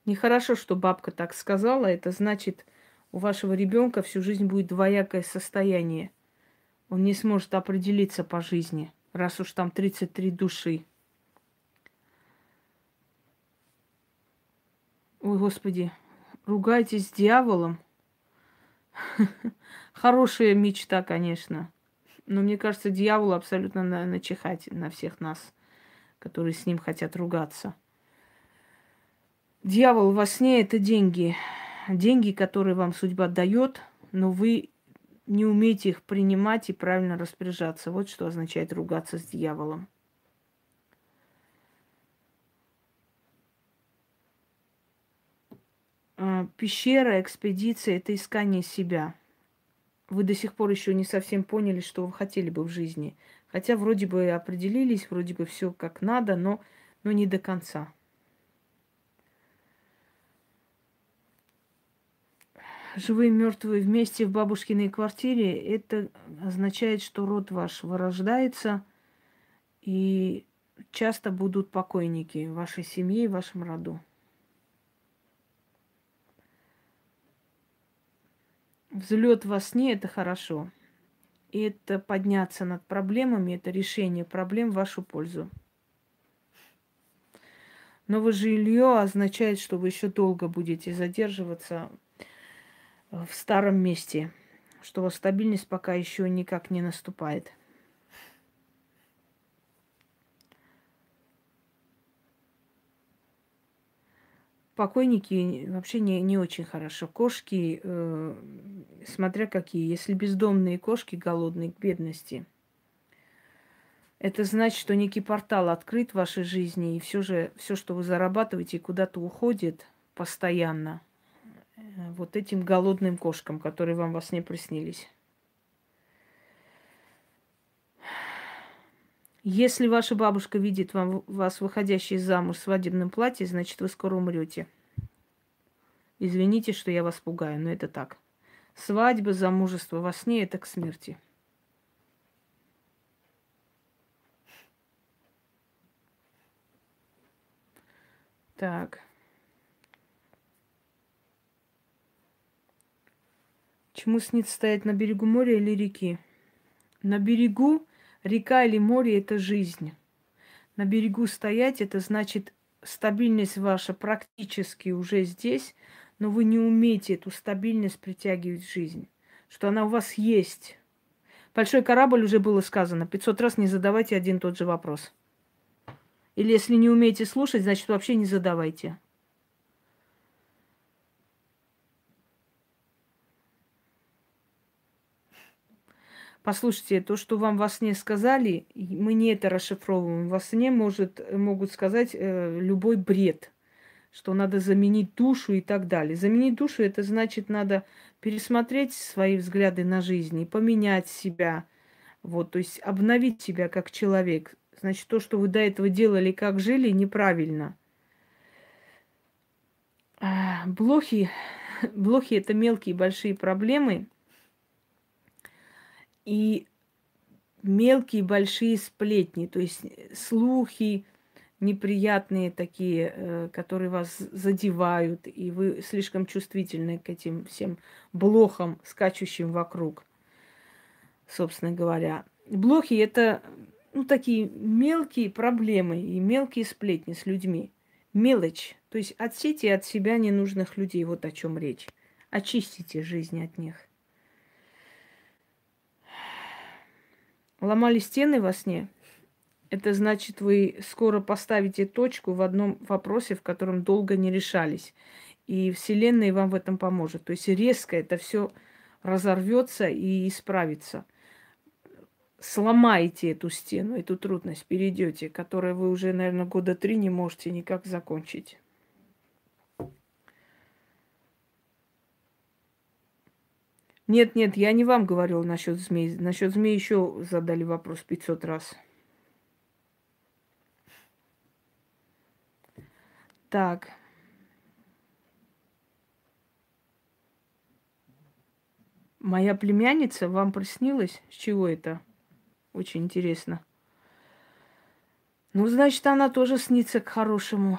Нехорошо, что бабка так сказала. Это значит, у вашего ребенка всю жизнь будет двоякое состояние. Он не сможет определиться по жизни, раз уж там 33 души. Ой, Господи, ругайтесь с дьяволом. Хорошая мечта, конечно. Но мне кажется, дьявол абсолютно начихать на всех нас которые с ним хотят ругаться. Дьявол во сне – это деньги. Деньги, которые вам судьба дает, но вы не умеете их принимать и правильно распоряжаться. Вот что означает ругаться с дьяволом. А, пещера, экспедиция – это искание себя. Вы до сих пор еще не совсем поняли, что вы хотели бы в жизни – Хотя вроде бы определились, вроде бы все как надо, но, но не до конца. живые мертвые вместе в бабушкиной квартире, это означает, что род ваш вырождается, и часто будут покойники в вашей семье и в вашем роду. Взлет во сне это хорошо. И это подняться над проблемами, это решение проблем в вашу пользу. Новое жилье означает, что вы еще долго будете задерживаться в старом месте, что стабильность пока еще никак не наступает. Покойники вообще не, не очень хорошо. Кошки, э, смотря какие, если бездомные кошки голодные к бедности, это значит, что некий портал открыт в вашей жизни, и все же все, что вы зарабатываете, куда-то уходит постоянно – Э, вот этим голодным кошкам, которые вам во сне приснились. Если ваша бабушка видит вам, вас выходящей замуж в свадебном платье, значит, вы скоро умрете. Извините, что я вас пугаю, но это так. Свадьба, замужество во сне – это к смерти. Так. Чему снится стоять на берегу моря или реки? На берегу река или море – это жизнь. На берегу стоять – это значит стабильность ваша практически уже здесь, но вы не умеете эту стабильность притягивать в жизнь, что она у вас есть. Большой корабль уже было сказано, 500 раз не задавайте один тот же вопрос. Или если не умеете слушать, значит вообще не задавайте. Послушайте, то, что вам во сне сказали, мы не это расшифровываем. Во сне может, могут сказать э, любой бред, что надо заменить душу и так далее. Заменить душу это значит надо пересмотреть свои взгляды на жизнь и поменять себя. Вот, то есть обновить себя как человек. Значит, то, что вы до этого делали, как жили, неправильно. Блохи, блохи это мелкие большие проблемы – и мелкие большие сплетни, то есть слухи неприятные такие, э, которые вас задевают, и вы слишком чувствительны к этим всем блохам, скачущим вокруг, собственно говоря. Блохи это ну, такие мелкие проблемы и мелкие сплетни с людьми. Мелочь. То есть отсейте от себя ненужных людей. Вот о чем речь. Очистите жизнь от них. Ломали стены во сне. Это значит, вы скоро поставите точку в одном вопросе, в котором долго не решались. И Вселенная вам в этом поможет. То есть резко это все разорвется и исправится. Сломаете эту стену, эту трудность, перейдете, которую вы уже, наверное, года три не можете никак закончить. Нет, нет, я не вам говорил насчет змей. Насчет змей еще задали вопрос 500 раз. Так. Моя племянница вам приснилась? С чего это? Очень интересно. Ну, значит, она тоже снится к хорошему.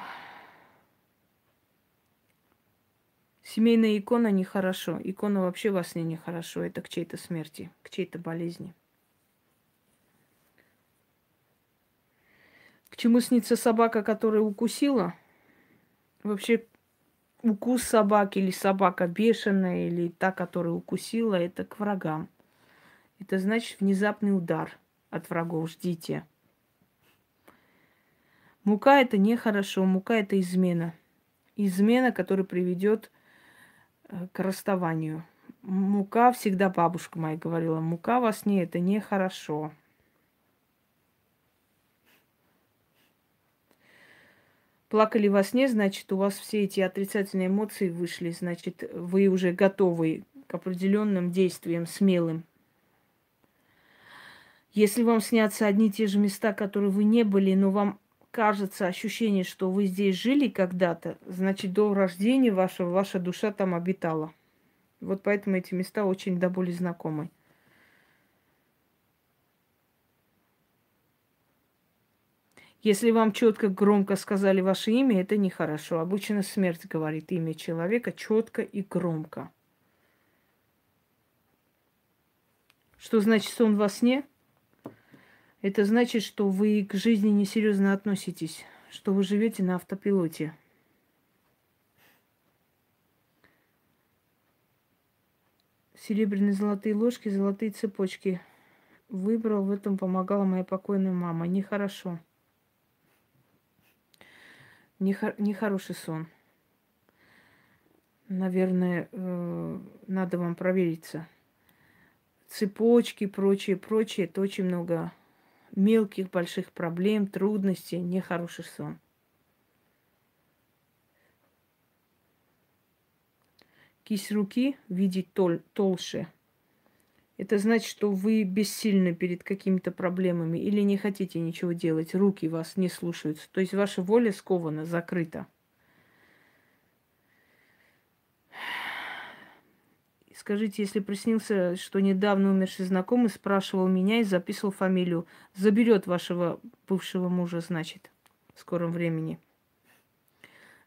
Семейная икона нехорошо. Икона вообще во сне нехорошо. Это к чьей-то смерти, к чьей-то болезни. К чему снится собака, которая укусила? Вообще, укус собаки или собака бешеная, или та, которая укусила, это к врагам. Это значит внезапный удар от врагов. Ждите. Мука это нехорошо, мука это измена. Измена, которая приведет к расставанию. Мука всегда бабушка моя говорила, мука во сне это нехорошо. плакали во сне, значит, у вас все эти отрицательные эмоции вышли, значит, вы уже готовы к определенным действиям, смелым. Если вам снятся одни и те же места, которые вы не были, но вам кажется ощущение, что вы здесь жили когда-то, значит, до рождения вашего ваша душа там обитала. Вот поэтому эти места очень до боли знакомы. Если вам четко, громко сказали ваше имя, это нехорошо. Обычно смерть говорит имя человека четко и громко. Что значит сон во сне? Это значит, что вы к жизни несерьезно относитесь, что вы живете на автопилоте. Серебряные золотые ложки, золотые цепочки. Выбрал, в этом помогала моя покойная мама. Нехорошо. Нехороший сон. Наверное, э, надо вам провериться. Цепочки, прочее, прочее. Это очень много мелких, больших проблем, трудностей, нехороший сон. Кисть руки видеть тол толще. Это значит, что вы бессильны перед какими-то проблемами или не хотите ничего делать, руки вас не слушаются. То есть ваша воля скована, закрыта. Скажите, если приснился, что недавно умерший знакомый спрашивал меня и записывал фамилию, заберет вашего бывшего мужа, значит, в скором времени.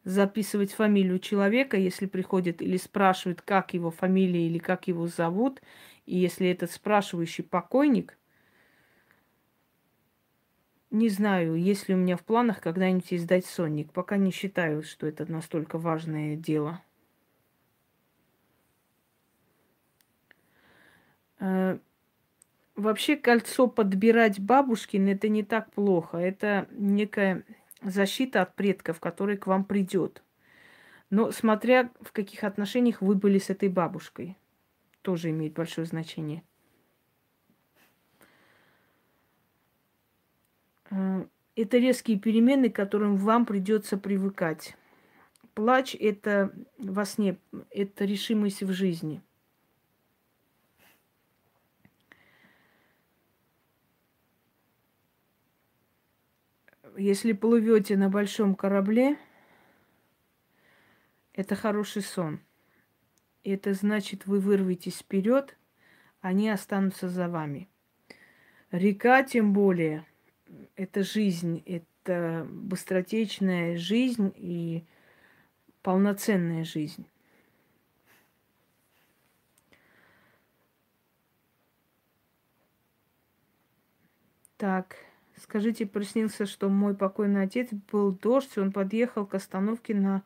Записывать фамилию человека, если приходит или спрашивает, как его фамилия или как его зовут, и если этот спрашивающий покойник, не знаю, есть ли у меня в планах когда-нибудь издать сонник. Пока не считаю, что это настолько важное дело. Вообще кольцо подбирать бабушкин это не так плохо. Это некая защита от предков, который к вам придет. Но смотря в каких отношениях вы были с этой бабушкой, тоже имеет большое значение. Э, это резкие перемены, к которым вам придется привыкать. Плач это во сне, это решимость в жизни – если плывете на большом корабле, это хороший сон. Это значит, вы вырветесь вперед, они останутся за вами. Река, тем более, это жизнь, это быстротечная жизнь и полноценная жизнь. Так. Скажите, приснился, что мой покойный отец был дождь, он подъехал к остановке на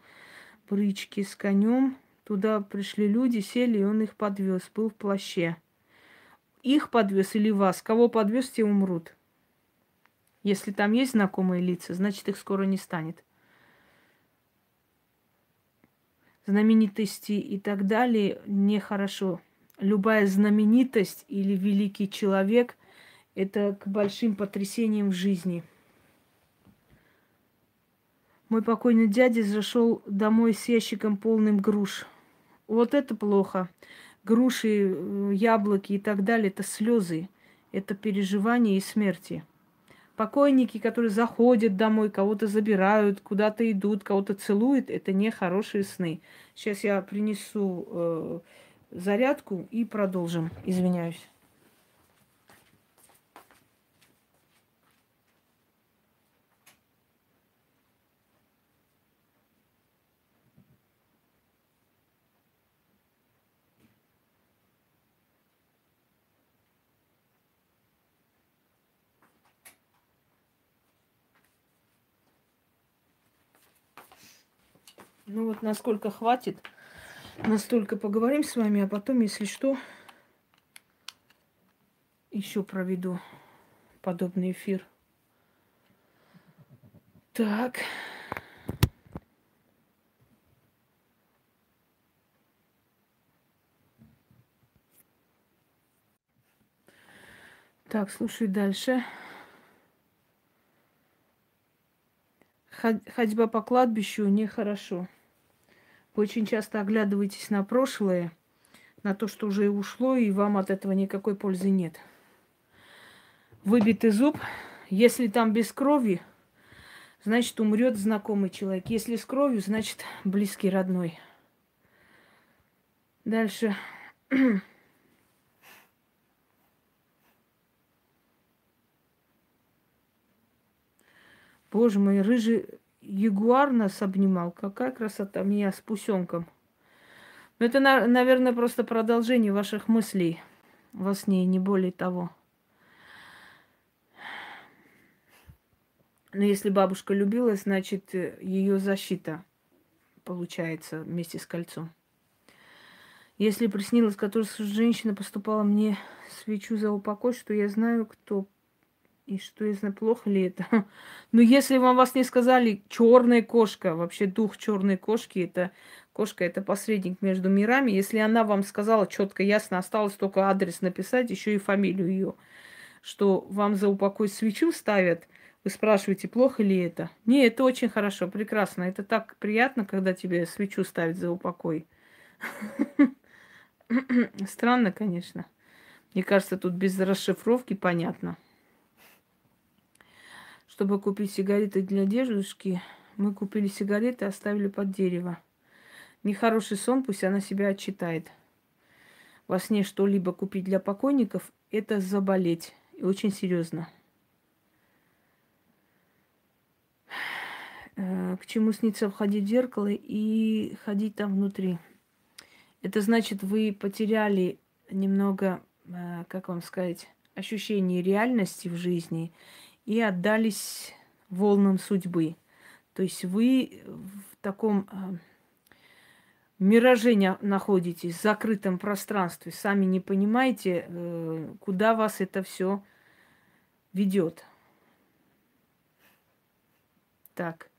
бричке с конем. Туда пришли люди, сели, и он их подвез, был в плаще. Их подвез или вас? Кого подвез, те умрут. Если там есть знакомые лица, значит их скоро не станет. Знаменитости и так далее нехорошо. Любая знаменитость или великий человек – это к большим потрясениям в жизни. Мой покойный дядя зашел домой с ящиком полным груш. Вот это плохо. Груши, э, яблоки и так далее – это слезы, это переживания и смерти. Покойники, которые заходят домой, кого-то забирают, куда-то идут, кого-то целуют, это не хорошие сны. Сейчас я принесу э, зарядку и продолжим. Извиняюсь. Ну вот насколько хватит, настолько поговорим с вами, а потом, если что, еще проведу подобный эфир. Так. Так, слушай дальше. ходьба по кладбищу нехорошо. Вы очень часто оглядываетесь на прошлое, на то, что уже ушло, и вам от этого никакой пользы нет. Выбитый зуб, если там без крови, значит умрет знакомый человек. Если с кровью, значит близкий родной. Дальше. Боже мой, рыжий ягуар нас обнимал. Какая красота меня с пусенком. Но это, наверное, просто продолжение ваших мыслей во сне, не более того. Но если бабушка любила, значит, ее защита получается вместе с кольцом. Если приснилось, которая женщина поступала мне свечу за упокой, что я знаю, кто и что я знаю, плохо ли это. Но если вам вас не сказали, черная кошка, вообще дух черной кошки, это кошка, это посредник между мирами. Если она вам сказала четко, ясно, осталось только адрес написать, еще и фамилию ее, что вам за упокой свечу ставят, вы спрашиваете, плохо ли это? Не, это очень хорошо, прекрасно. Это так приятно, когда тебе свечу ставят за упокой. Странно, конечно. Мне кажется, тут без расшифровки понятно. Чтобы купить сигареты для дедушки, мы купили сигареты и оставили под дерево. Нехороший сон, пусть она себя отчитает. Во сне что-либо купить для покойников – это заболеть. И очень серьезно. Э, к чему снится входить в зеркало и ходить там внутри. Это значит, вы потеряли немного, э, как вам сказать, ощущение реальности в жизни и отдались волнам судьбы. То есть вы в таком э, мираже находитесь, в закрытом пространстве, сами не понимаете, э, куда вас это все ведет. Так.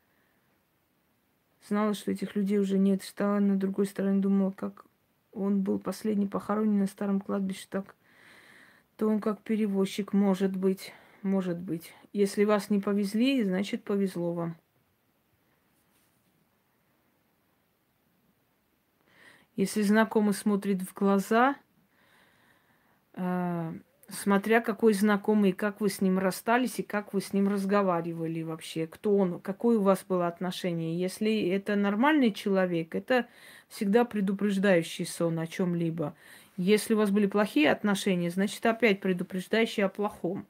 Знала, что этих людей уже нет. Стала на другой стороне, думала, как он был последний похоронен на старом кладбище, так то он как перевозчик может быть. Может быть. Если вас не повезли, значит повезло вам. Если знакомый смотрит в глаза, э, смотря какой знакомый, как вы с ним расстались и как вы с ним разговаривали вообще, кто он, какое у вас было отношение. Если это нормальный человек, это всегда предупреждающий сон о чем-либо. Если у вас были плохие отношения, значит опять предупреждающий о плохом.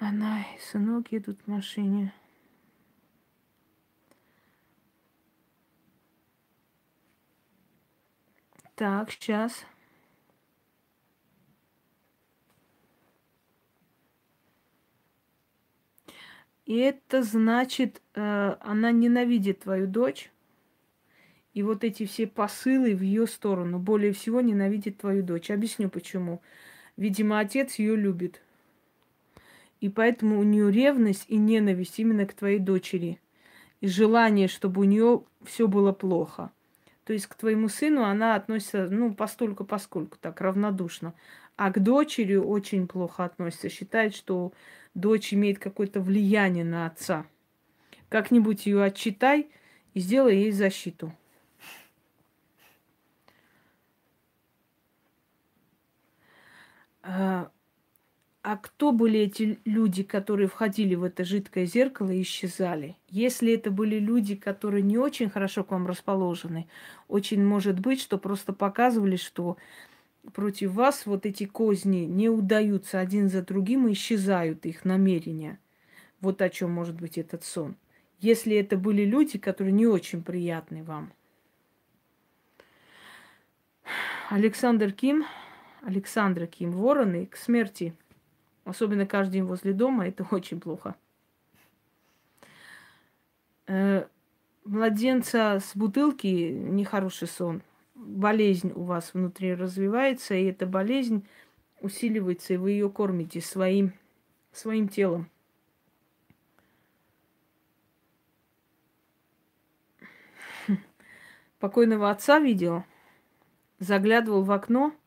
Она и сынок едут в машине. Так, сейчас. И это значит, э, она ненавидит твою дочь. И вот эти все посылы в ее сторону более всего ненавидит твою дочь. Объясню почему. Видимо, отец ее любит. И поэтому у нее ревность и ненависть именно к твоей дочери. И желание, чтобы у нее все было плохо. То есть к твоему сыну она относится, ну, постольку поскольку так, равнодушно. А к дочери очень плохо относится. Считает, что дочь имеет какое-то влияние на отца. Как-нибудь ее отчитай и сделай ей защиту. А, а кто были эти люди, которые входили в это жидкое зеркало и исчезали? Если это были люди, которые не очень хорошо к вам расположены, очень может быть, что просто показывали, что против вас вот эти козни не удаются один за другим и исчезают их намерения. Вот о чем может быть этот сон. Если это были люди, которые не очень приятны вам. Александр Ким, Александра Ким, вороны к смерти – Особенно каждый день возле дома, это очень плохо. Э, младенца с бутылки нехороший сон. Болезнь у вас внутри развивается, и эта болезнь усиливается, и вы ее кормите своим, своим телом. Покойного отца видел, заглядывал в окно –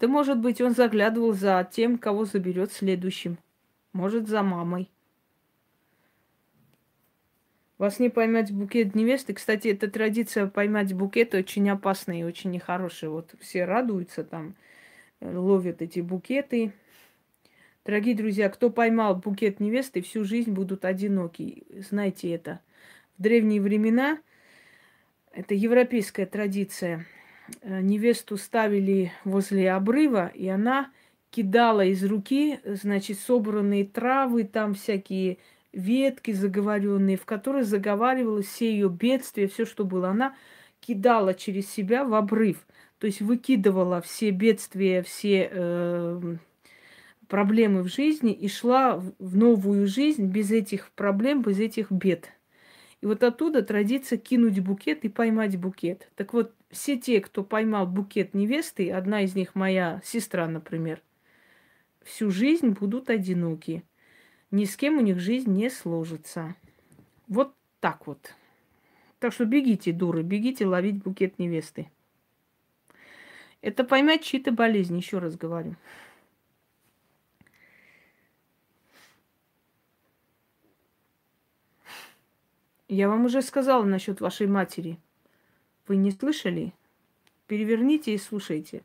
это может быть он заглядывал за тем, кого заберет следующим. Может, за мамой. Вас не поймать букет невесты. Кстати, эта традиция поймать букет очень опасная и очень нехорошая. Вот все радуются там, э, ловят эти букеты. Дорогие друзья, кто поймал букет невесты, всю жизнь будут одиноки. Знайте это. В древние времена, это европейская традиция, невесту ставили возле обрыва, и она кидала из руки, значит, собранные травы, там всякие ветки заговоренные, в которые заговаривалось все ее бедствия, все, что было. Она кидала через себя в обрыв, то есть выкидывала все бедствия, все э, проблемы в жизни и шла в новую жизнь без этих проблем, без этих бед. И вот оттуда традиция кинуть букет и поймать букет. Так вот, все те, кто поймал букет невесты, одна из них моя сестра, например, всю жизнь будут одиноки. Ни с кем у них жизнь не сложится. Вот так вот. Так что бегите, дуры, бегите ловить букет невесты. Это поймать чьи-то болезни, еще раз говорю. Я вам уже сказала насчет вашей матери. Вы не слышали? Переверните и слушайте.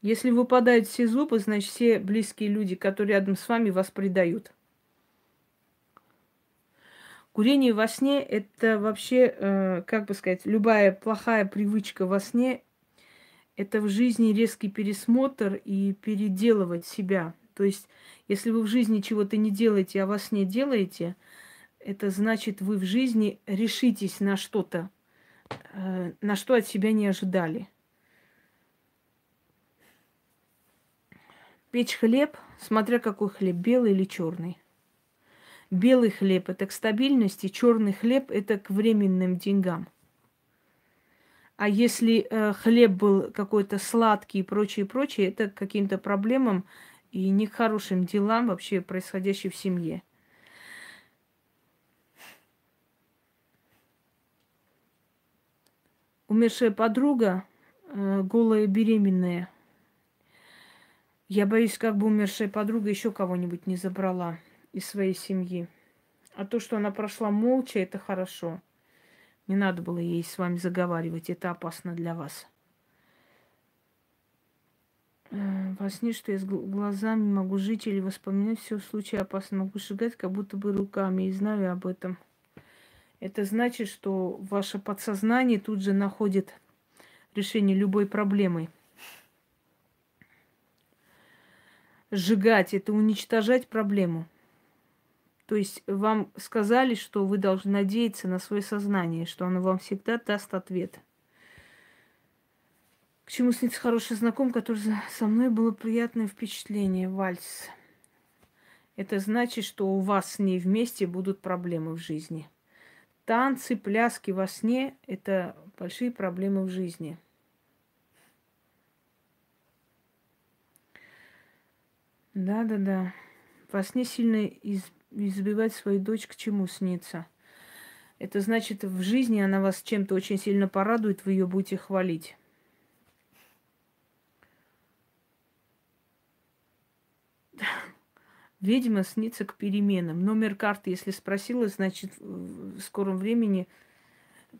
Если выпадают все зубы, значит, все близкие люди, которые рядом с вами, вас предают. Курение во сне – это вообще, э, как бы сказать, любая плохая привычка во сне – это в жизни резкий пересмотр и переделывать себя. То есть, если вы в жизни чего-то не делаете, а во сне делаете – это значит, вы в жизни решитесь на что-то, на что от себя не ожидали. Печь хлеб, смотря какой хлеб, белый или черный. Белый хлеб это к стабильности, черный хлеб это к временным деньгам. А если э, хлеб был какой-то сладкий и прочее, прочее, это к каким-то проблемам и не к хорошим делам вообще происходящим в семье. Умершая подруга, э, голая беременная. Я боюсь, как бы умершая подруга еще кого-нибудь не забрала из своей семьи. А то, что она прошла молча, это хорошо. Не надо было ей с вами заговаривать, это опасно для вас. Э, во сне, что я с глазами могу жить или воспоминать все в случае опасно, могу сжигать, как будто бы руками, и знаю об этом – это значит, что ваше подсознание тут же находит решение любой проблемы. Сжигать – это уничтожать проблему. То есть вам сказали, что вы должны надеяться на свое сознание, что оно вам всегда даст ответ. К чему снится хороший знаком, который со мной было приятное впечатление, вальс. Это значит, что у вас с ней вместе будут проблемы в жизни – Танцы, пляски во сне – это большие проблемы в жизни. Да-да-да. Во сне сильно из, избивать свою дочь к чему снится. Это значит, в жизни она вас чем-то очень сильно порадует, вы ее будете хвалить. Ведьма снится к переменам. Номер карты, если спросила, значит, в скором времени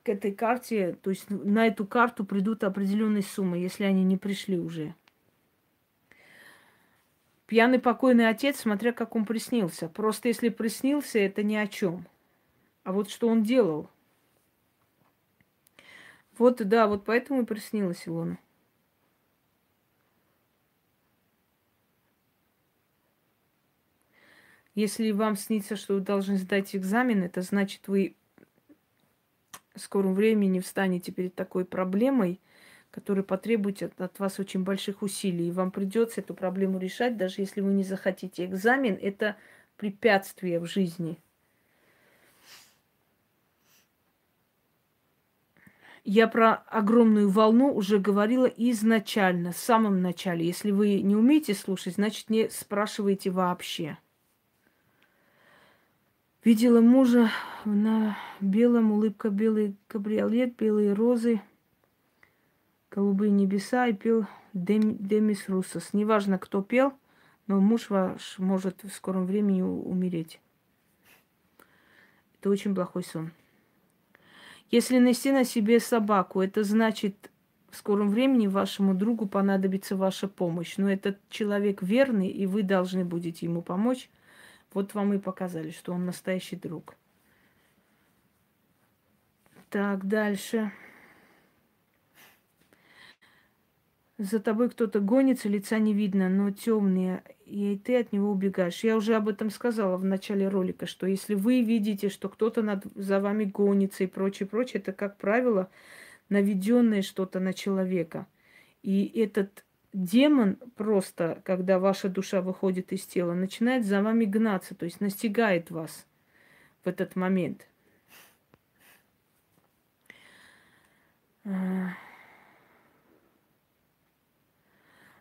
к этой карте, то есть на эту карту придут определенные суммы, если они не пришли уже. Пьяный покойный отец, смотря как он приснился. Просто если приснился, это ни о чем. А вот что он делал. Вот, да, вот поэтому и приснилось Илона. Если вам снится, что вы должны сдать экзамен, это значит, вы в скором времени встанете перед такой проблемой, которая потребует от, вас очень больших усилий. И вам придется эту проблему решать, даже если вы не захотите. Экзамен – это препятствие в жизни. Я про огромную волну уже говорила изначально, в самом начале. Если вы не умеете слушать, значит, не спрашивайте вообще. Видела мужа на белом, улыбка белый кабриолет, белые розы, голубые небеса и пел Дем, Демис Руссос. Неважно, кто пел, Но муж ваш может в скором времени умереть. Это очень плохой сон. Если нести на себе собаку, это значит, в скором времени вашему другу понадобится ваша помощь. Но этот человек верный, и вы должны будете ему помочь. Вот вам и показали, что он настоящий друг. Так, дальше. За тобой кто-то гонится, лица не видно, но темные, и ты от него убегаешь. Я уже об этом сказала в начале ролика, что если вы видите, что кто-то над, за вами гонится и прочее, прочее, это, как правило, наведенное что-то на человека. И этот демон просто, когда ваша душа выходит из тела, начинает за вами гнаться, то есть настигает вас в этот момент.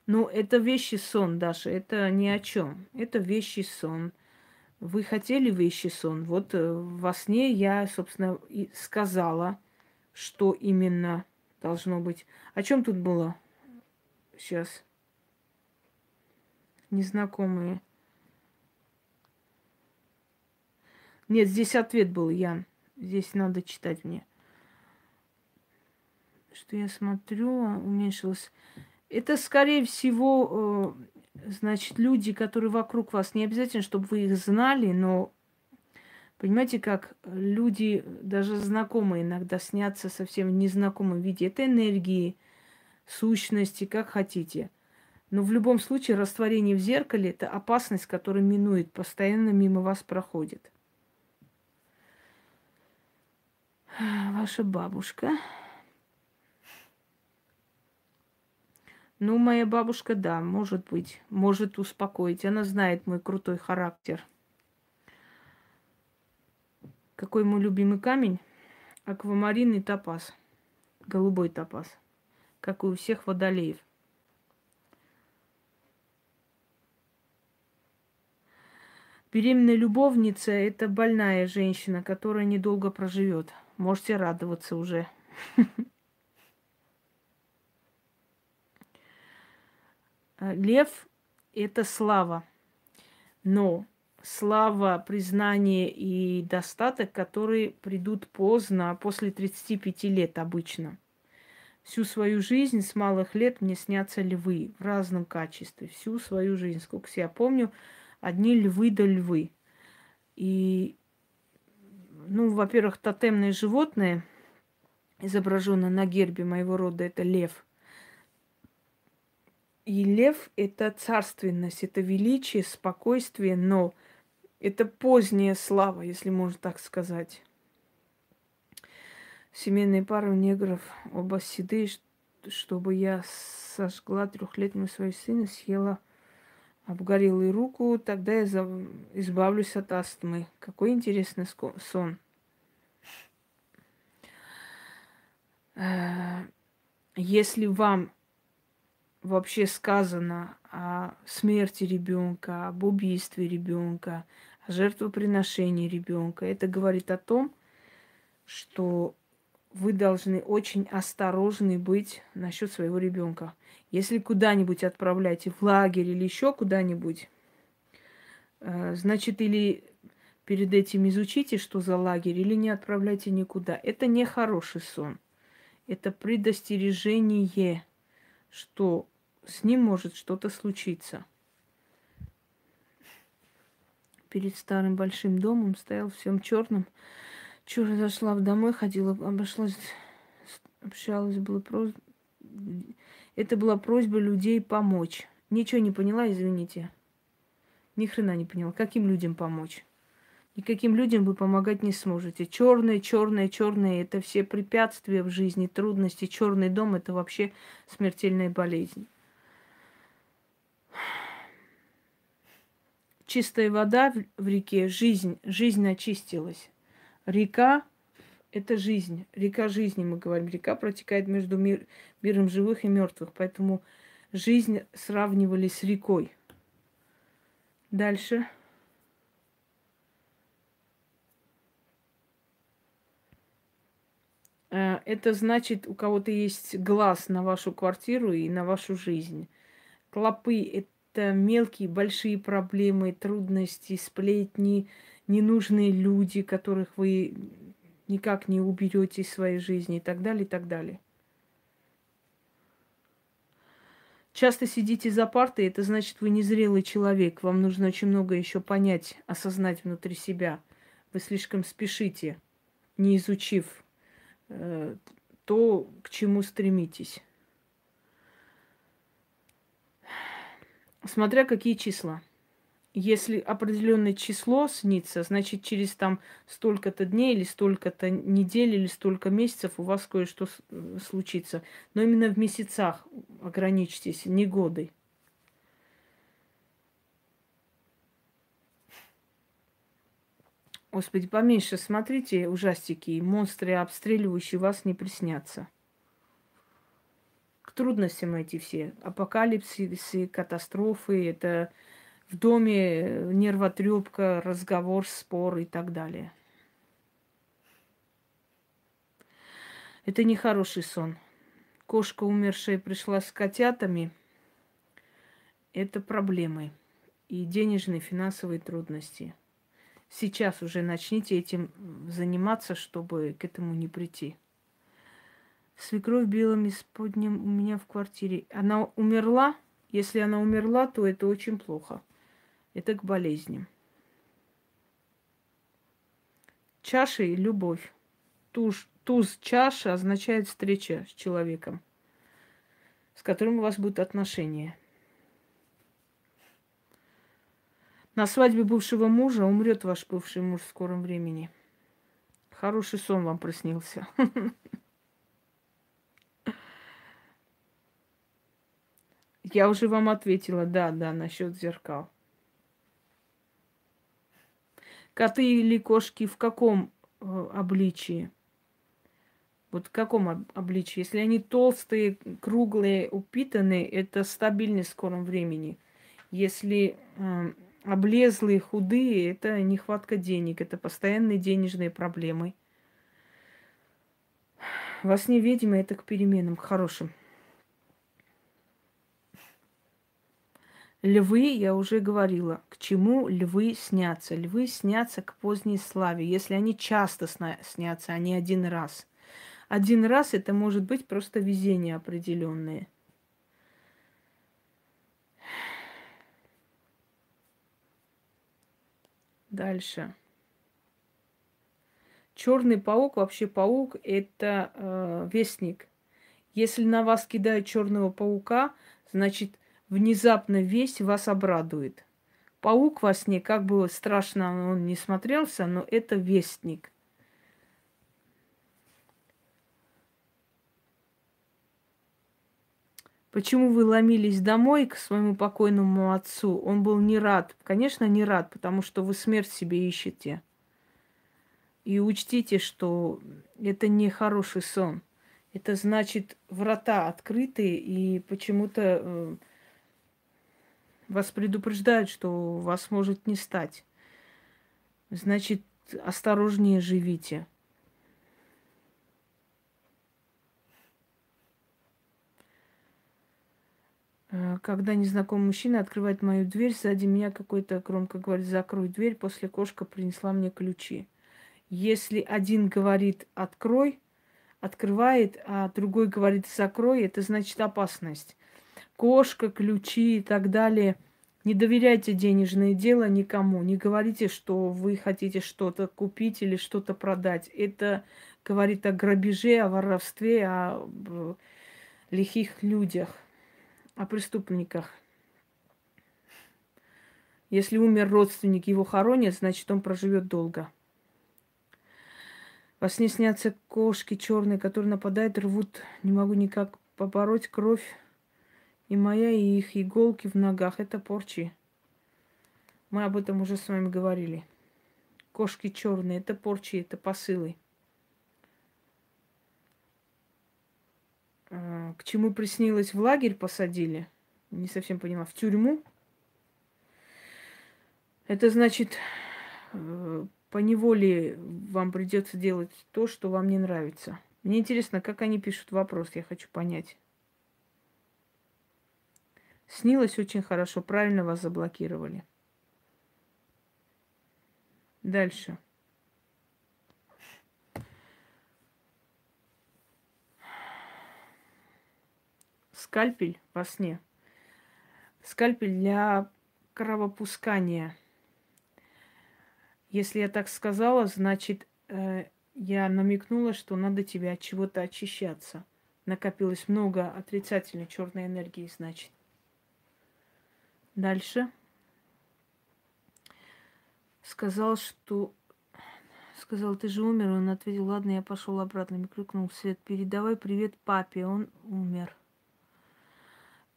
Ну, это вещи сон, Даша, это ни о чем. Это вещи сон. Вы хотели вещи сон. Вот э, во сне я, собственно, и сказала, что именно должно быть. О чем тут было? Сейчас. Незнакомые. Нет, здесь ответ был, Ян. Здесь надо читать мне. Что я смотрю, уменьшилось. Это, скорее всего, э, значит, люди, которые вокруг вас, не обязательно, чтобы вы их знали, но понимаете, как люди, даже знакомые иногда снятся совсем в незнакомом виде. Это энергии, сущности, как хотите. Но в любом случае растворение в зеркале – это опасность, которая минует, постоянно мимо вас проходит. Ваша бабушка. Ну, моя бабушка, да, может быть, может успокоить. Она знает мой крутой характер. Какой мой любимый камень? Аквамарин и топаз. Голубой топаз. Как и у всех водолеев. Беременная любовница – это больная женщина, которая недолго проживет. Можете радоваться уже. Лев – это слава. Но слава, признание и достаток, которые придут поздно, после 35 лет обычно. Всю свою жизнь с малых лет мне снятся львы в разном качестве. Всю свою жизнь, сколько себя помню, одни львы да львы. И, ну, во-первых, тотемные животные, изображенные на гербе моего рода, это лев – и лев – это царственность, это величие, спокойствие, но это поздняя слава, если можно так сказать. Семейные пары негров оба седые, чтобы я сожгла трехлетнего своего сына, съела обгорелую руку, тогда я избавлюсь от астмы. Какой интересный сон. Э, если вам вообще сказано о смерти ребенка, об убийстве ребенка, о жертвоприношении ребенка, это говорит о том, что вы должны очень осторожны быть насчет своего ребенка. Если куда-нибудь отправляете в лагерь или еще куда-нибудь, э, значит, или перед этим изучите, что за лагерь, или не отправляйте никуда. Это не хороший сон. Это предостережение, что с ним может что-то случиться. Перед старым большим домом стоял всем черным. Чура зашла домой, ходила, обошлась, общалась, было просто... Это была просьба людей помочь. Ничего не поняла, извините. Ни хрена не поняла. Каким людям помочь? Никаким людям вы помогать не сможете. Черные, черные, черные – это все препятствия в жизни, трудности. Черный дом – это вообще смертельная болезнь. чистая вода в реке, жизнь, жизнь очистилась. Река – это жизнь, река жизни, мы говорим. Река протекает между мир, миром живых и мертвых, поэтому жизнь сравнивали с рекой. Дальше. Э, это значит, у кого-то есть глаз на вашу квартиру и на вашу жизнь. Клопы какие-то мелкие, большие проблемы, трудности, сплетни, ненужные люди, которых вы никак не уберете из своей жизни и так далее, и так далее. Часто сидите за партой, это значит, вы незрелый человек. Вам нужно очень много еще понять, осознать внутри себя. Вы слишком спешите, не изучив э, то, к чему стремитесь. Смотря какие числа. Если определенное число снится, значит, через там столько-то дней или столько-то недель или столько месяцев у вас кое-что э, случится. Но именно в месяцах ограничьтесь, не годы. Господи, поменьше смотрите ужастики, монстры, обстреливающие вас, не приснятся. К трудностям эти все. Апокалипсисы, катастрофы, это в доме нервотрепка, разговор, спор и так далее. Это не хороший сон. Кошка, умершая, пришла с котятами. Это проблемы и денежные, финансовые трудности – сейчас уже начните этим заниматься, чтобы к этому не прийти. Свекровь белым исподним у меня в квартире. Она умерла? Если она умерла, то это очень плохо. Это к болезням. Чаша и любовь. Туз, туз чаша означает встреча с человеком, с которым у вас будут отношения. На свадьбе бывшего мужа умрет ваш бывший муж в скором времени. Хороший сон вам приснился. Я уже вам ответила, да, да, насчет зеркал. Коты или кошки в каком э, обличии? Вот в каком обличии? Если они толстые, круглые, упитанные, это стабильность в скором времени. Если э, облезлые, худые, это нехватка денег, это постоянные денежные проблемы. Во сне ведьмы это к переменам, к хорошим. Львы, я уже говорила, к чему львы снятся. Львы снятся к поздней славе, если они часто снятся, а не один раз. Один раз это может быть просто везение определенное – Дальше. Черный паук, вообще паук, это э, вестник. Если на вас кидают черного паука, значит, внезапно весть вас обрадует. Паук во сне, как бы страшно он не смотрелся, но это вестник. Почему вы ломились домой к своему покойному отцу? Он был не рад. Конечно, не рад, потому что вы смерть себе ищете. И учтите, что это не хороший сон. Это значит, врата открыты, и почему-то э, вас предупреждают, что вас может не стать. Значит, осторожнее живите. Э, когда незнакомый мужчина открывает мою дверь, сзади меня какой-то громко говорит, закрой дверь, после кошка принесла мне ключи. Если один говорит открой, открывает, а другой говорит закрой, это значит опасность. Кошка, ключи и так далее. Не доверяйте денежное дело никому. Не говорите, что вы хотите что-то купить или что-то продать. Это говорит о грабеже, о воровстве, о лихих людях о преступниках. Если умер родственник, его хоронят, значит, он проживет долго. Во сне снятся кошки черные, которые нападают, рвут. Не могу никак побороть кровь. И моя, и их иголки в ногах. Это порчи. Мы об этом уже с вами говорили. Кошки черные, это порчи, это посылы. А, к чему приснилось в лагерь посадили, не совсем понимаю, в тюрьму. Это значит, э, по неволе вам придется делать то, что вам не нравится. Мне интересно, как они пишут вопрос, я хочу понять. Снилось очень хорошо, правильно вас заблокировали. Дальше. Скальпель во сне. Скальпель для кровопускания. Если я так сказала, значит, э, я намекнула, что надо тебе от чего-то очищаться. Накопилось много отрицательной черной энергии, значит. Дальше. Сказал, что... Сказал, ты же умер. Он ответил, ладно, я пошел обратно. Мне крикнул Свет, передавай привет папе, он умер.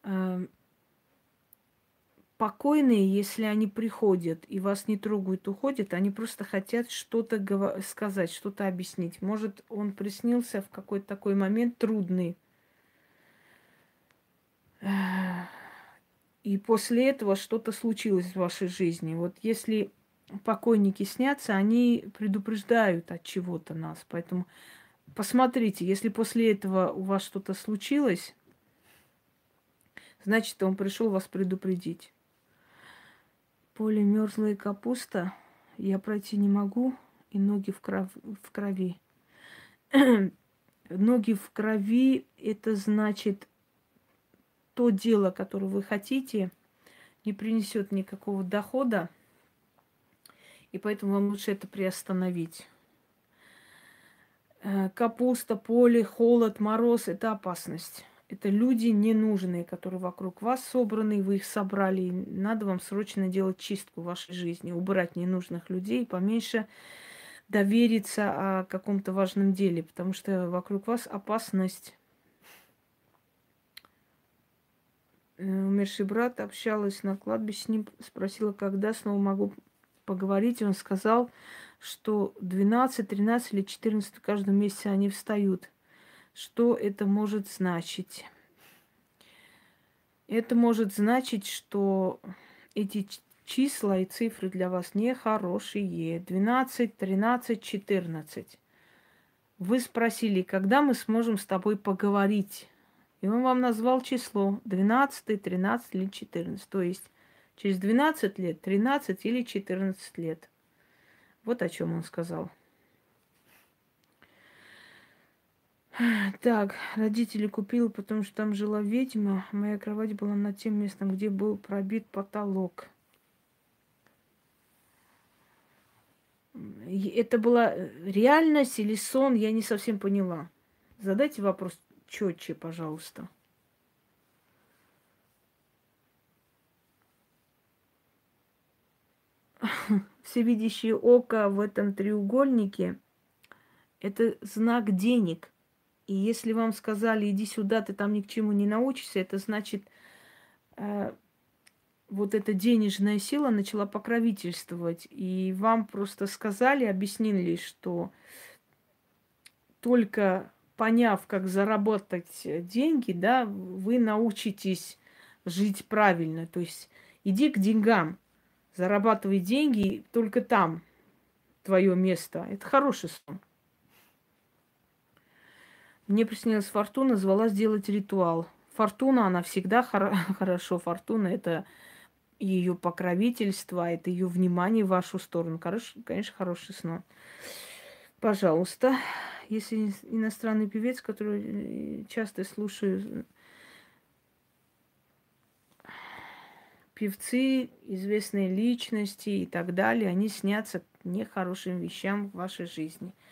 Эм, покойные, если они приходят и вас не трогают, уходят, они просто хотят что-то сказать, что-то объяснить. Может, он приснился в какой-то такой момент трудный. И после этого что-то случилось в вашей жизни. Вот если покойники снятся, они предупреждают от чего-то нас. Поэтому посмотрите, если после этого у вас что-то случилось, значит, он пришел вас предупредить. Поле мерзлая капуста, я пройти не могу, и ноги в, кров... в крови. ноги в крови – это значит, то дело, которое вы хотите, не принесет никакого дохода, и поэтому вам лучше это приостановить. Э, капуста, поле, холод, мороз – это опасность. Это люди ненужные, которые вокруг вас собраны, вы их собрали. И надо вам срочно делать чистку в вашей жизни, убрать ненужных людей, поменьше довериться о каком-то важном деле, потому что вокруг вас опасность. Э, умерший брат общалась на кладбище с ним, спросила, когда снова могу поговорить. Он сказал, что 12, 13 или 14 в каждом месяце они встают. Что это может значить? Это может значить, что эти числа и цифры для вас нехорошие. 12, 13, 14. Вы спросили, когда мы сможем с тобой поговорить? И он вам назвал число 12, 13 или 14. То есть через 12 лет, 13 или 14 лет. Вот о чем он сказал. Так, родители купила, потому что там жила ведьма. Моя кровать была над тем местом, где был пробит потолок. Это была реальность или сон, я не совсем поняла. Задайте вопрос четче, пожалуйста. Всевидящее око в этом треугольнике – это знак денег – и если вам сказали, иди сюда, ты там ни к чему не научишься, это значит, э, вот эта денежная сила начала покровительствовать. И вам просто сказали, объяснили, что только поняв, как заработать деньги, да, вы научитесь жить правильно. То есть иди к деньгам, зарабатывай деньги, только там твое место. Это хороший сон. Мне приснилась Фортуна, звала сделать ритуал. Фортуна, она всегда хор- хорошо. Фортуна – это ее покровительство, это ее внимание в вашу сторону. Хорош, конечно, хороший сон. Пожалуйста, если иностранный певец, который э, часто слушаю, певцы, известные личности и так далее, они снятся нехорошим вещам в вашей жизни –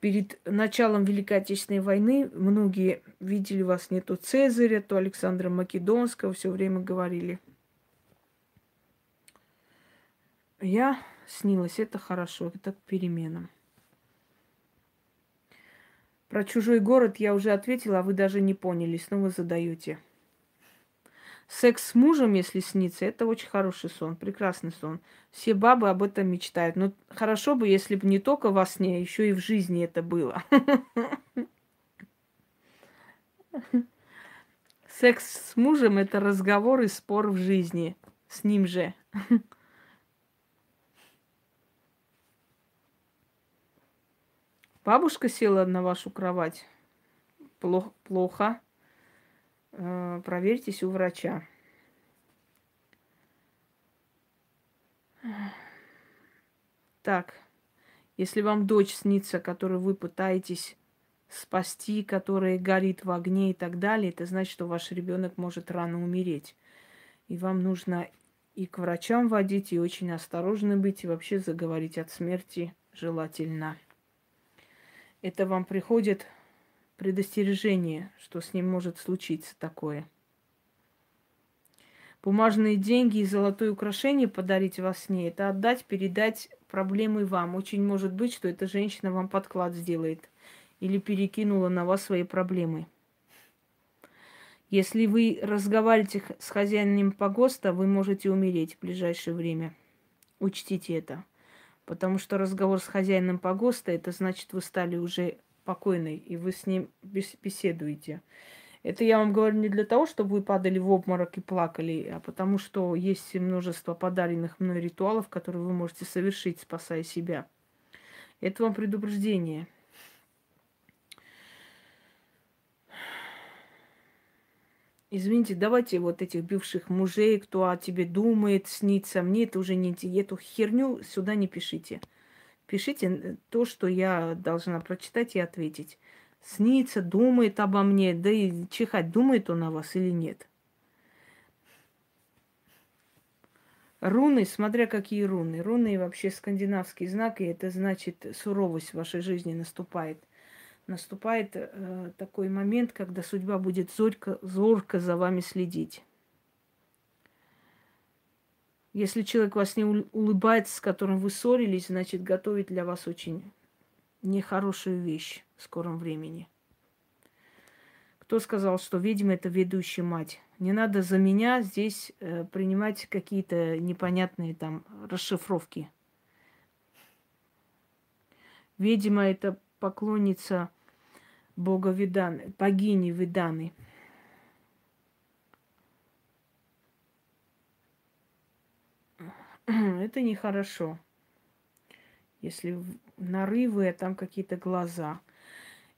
перед началом Великой Отечественной войны многие видели вас не то Цезаря, то Александра Македонского, все время говорили. Я снилась, это хорошо, это к переменам. Про чужой город я уже ответила, а вы даже не поняли, снова задаете. Секс с мужем, если снится, это очень хороший сон, прекрасный сон. Все бабы об этом мечтают. Но хорошо бы, если бы не только во сне, а еще и в жизни это было. Секс с мужем – это разговор и спор в жизни. С ним же. Бабушка села на вашу кровать. Плохо. плохо. Э, проверьтесь у врача. Так, если вам дочь снится, которую вы пытаетесь спасти, которая горит в огне и так далее, это значит, что ваш ребенок может рано умереть. И вам нужно и к врачам водить, и очень осторожно быть, и вообще заговорить от смерти желательно. Это вам приходит предостережение, что с ним может случиться такое. Бумажные деньги и золотое украшение подарить во сне – это отдать, передать проблемы вам. Очень может быть, что эта женщина вам подклад сделает или перекинула на вас свои проблемы. Если вы разговариваете с хозяином погоста, вы можете умереть в ближайшее время. Учтите это. Потому что разговор с хозяином погоста, это значит, вы стали уже покойной, и вы с ним беседуете. Это я вам говорю не для того, чтобы вы падали в обморок и плакали, а потому что есть множество подаренных мной ритуалов, которые вы можете совершить, спасая себя. Это вам предупреждение. Извините, давайте вот этих бывших мужей, кто о тебе думает, снится, мне это уже не эту херню сюда не пишите. Пишите то, что я должна прочитать и ответить снится, думает обо мне, да и чихать, думает он о вас или нет. Руны, смотря какие руны. Руны вообще скандинавский знак, и это значит суровость в вашей жизни наступает. Наступает э, такой момент, когда судьба будет зорко, зорко за вами следить. Если человек вас не улыбается, с которым вы ссорились, значит готовит для вас очень нехорошую вещь в скором времени. Кто сказал, что ведьма это ведущая мать? Не надо за меня здесь э, принимать какие-то непонятные там расшифровки. Ведьма это поклонница бога Виданы, богини Виданы. Это нехорошо. Если нарывы, а там какие-то глаза.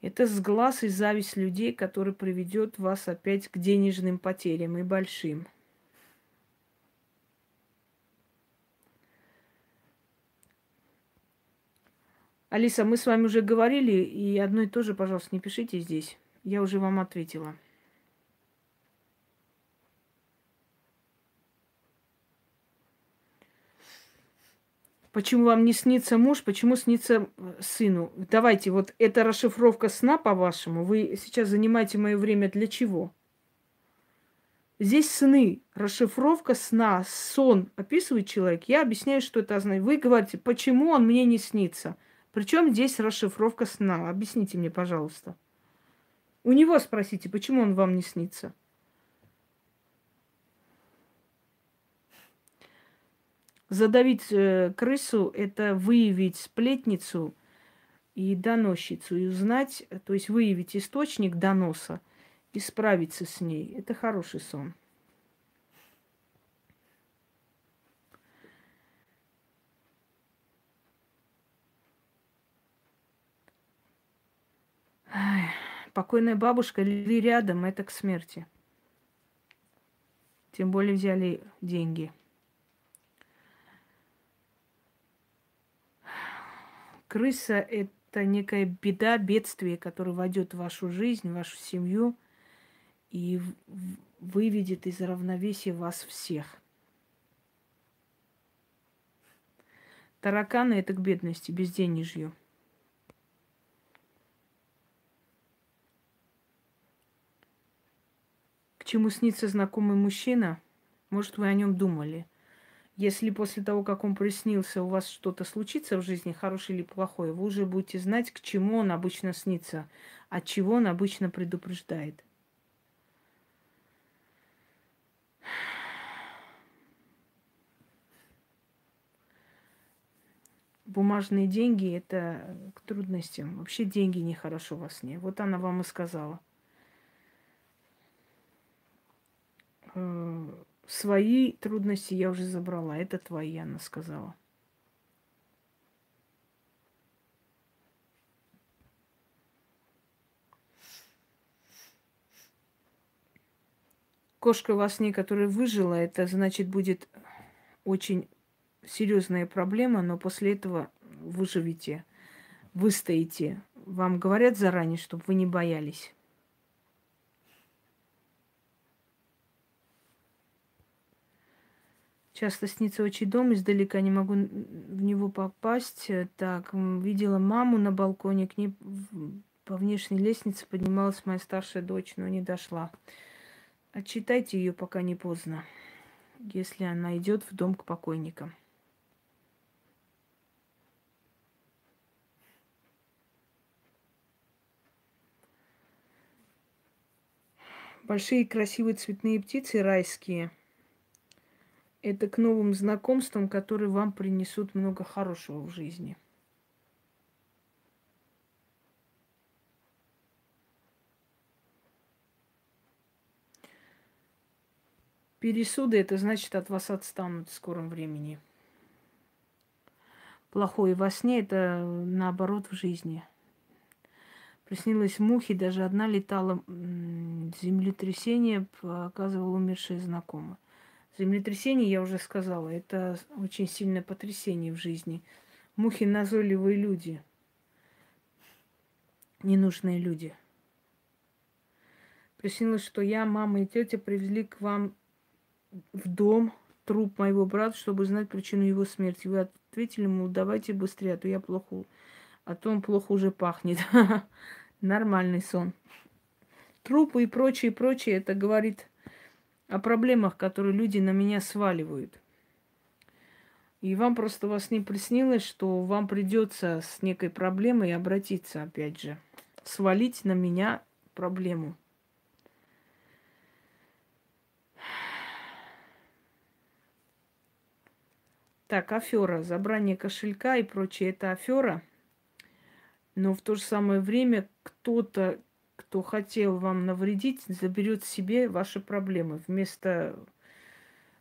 Это сглаз и зависть людей, который приведет вас опять к денежным потерям и большим. Алиса, мы с вами уже говорили, и одно и то же, пожалуйста, не пишите здесь. Я уже вам ответила. Почему вам не снится муж, почему снится э, сыну? Давайте, вот эта расшифровка сна, по-вашему, вы сейчас занимаете мое время для чего? Здесь сны, расшифровка сна, сон описывает человек. Я объясняю, что это означает. Вы говорите, почему он мне не снится? Причем здесь расшифровка сна? Объясните мне, пожалуйста. У него спросите, почему он вам не снится? Задавить э, крысу – это выявить сплетницу и доносчицу, и узнать, то есть выявить источник доноса и справиться с ней. Это хороший сон. Покойная бабушка или рядом, это к смерти. Тем более взяли деньги – Крыса – это некая беда, бедствие, которое войдет в вашу жизнь, в вашу семью и выведет из равновесия вас всех. Тараканы – это к бедности, безденежью. Чему снится знакомый мужчина? Может, вы о нем думали – если после того, как он приснился, у вас что-то случится в жизни, хорошее или плохое, вы уже будете знать, к чему он обычно снится, от чего он обычно предупреждает. Бумажные деньги – это к трудностям. Вообще деньги нехорошо во сне. Вот она вам и сказала э, Свои трудности я уже забрала. Это твои, она сказала. Кошка во сне, которая выжила, это значит будет очень серьезная проблема, но после этого выживете, выстоите. Вам говорят заранее, чтобы вы не боялись. Часто снится очень дом, издалека не могу в него попасть. Так, видела маму на балконе, к ней по внешней лестнице поднималась моя старшая дочь, но не дошла. Отчитайте ее, пока не поздно, если она идет в дом к покойникам. Большие красивые цветные птицы райские. Это к новым знакомствам, которые вам принесут много хорошего в жизни. Пересуды это значит от вас отстанут в скором времени. Плохое во сне это наоборот в жизни. Приснилось мухи, даже одна летала, землетрясение показывала умершая знакомая. Землетрясение, я уже сказала, это очень сильное потрясение в жизни. Мухи назойливые люди, ненужные люди. Приснилось, что я, мама и тетя привезли к вам в дом труп моего брата, чтобы знать причину его смерти. Вы ответили ему, давайте быстрее, а то я плохо, а то он плохо уже пахнет. Нормальный сон. Трупы и прочее, прочее, это говорит о проблемах, которые люди на меня сваливают. И вам просто вас не приснилось, что вам придется с некой проблемой обратиться, опять же, свалить на меня проблему. Так, афера, забрание кошелька и прочее, это афера. Но в то же самое время кто-то, кто хотел вам навредить, заберет себе ваши проблемы вместо,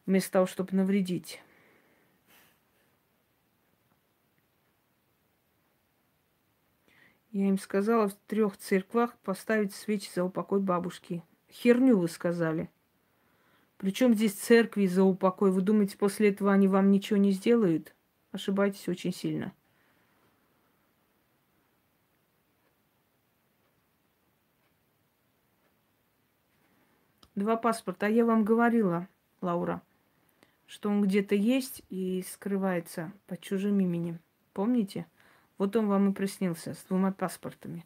вместо того, чтобы навредить. Я им сказала в трех церквах поставить свечи за упокой бабушки. Херню вы сказали. Причем здесь церкви за упокой? Вы думаете, после этого они вам ничего не сделают? Ошибаетесь очень сильно. Два паспорта. А я вам говорила, Лаура, что он где-то есть и скрывается под чужим именем. Помните? Вот он вам и приснился с двумя паспортами.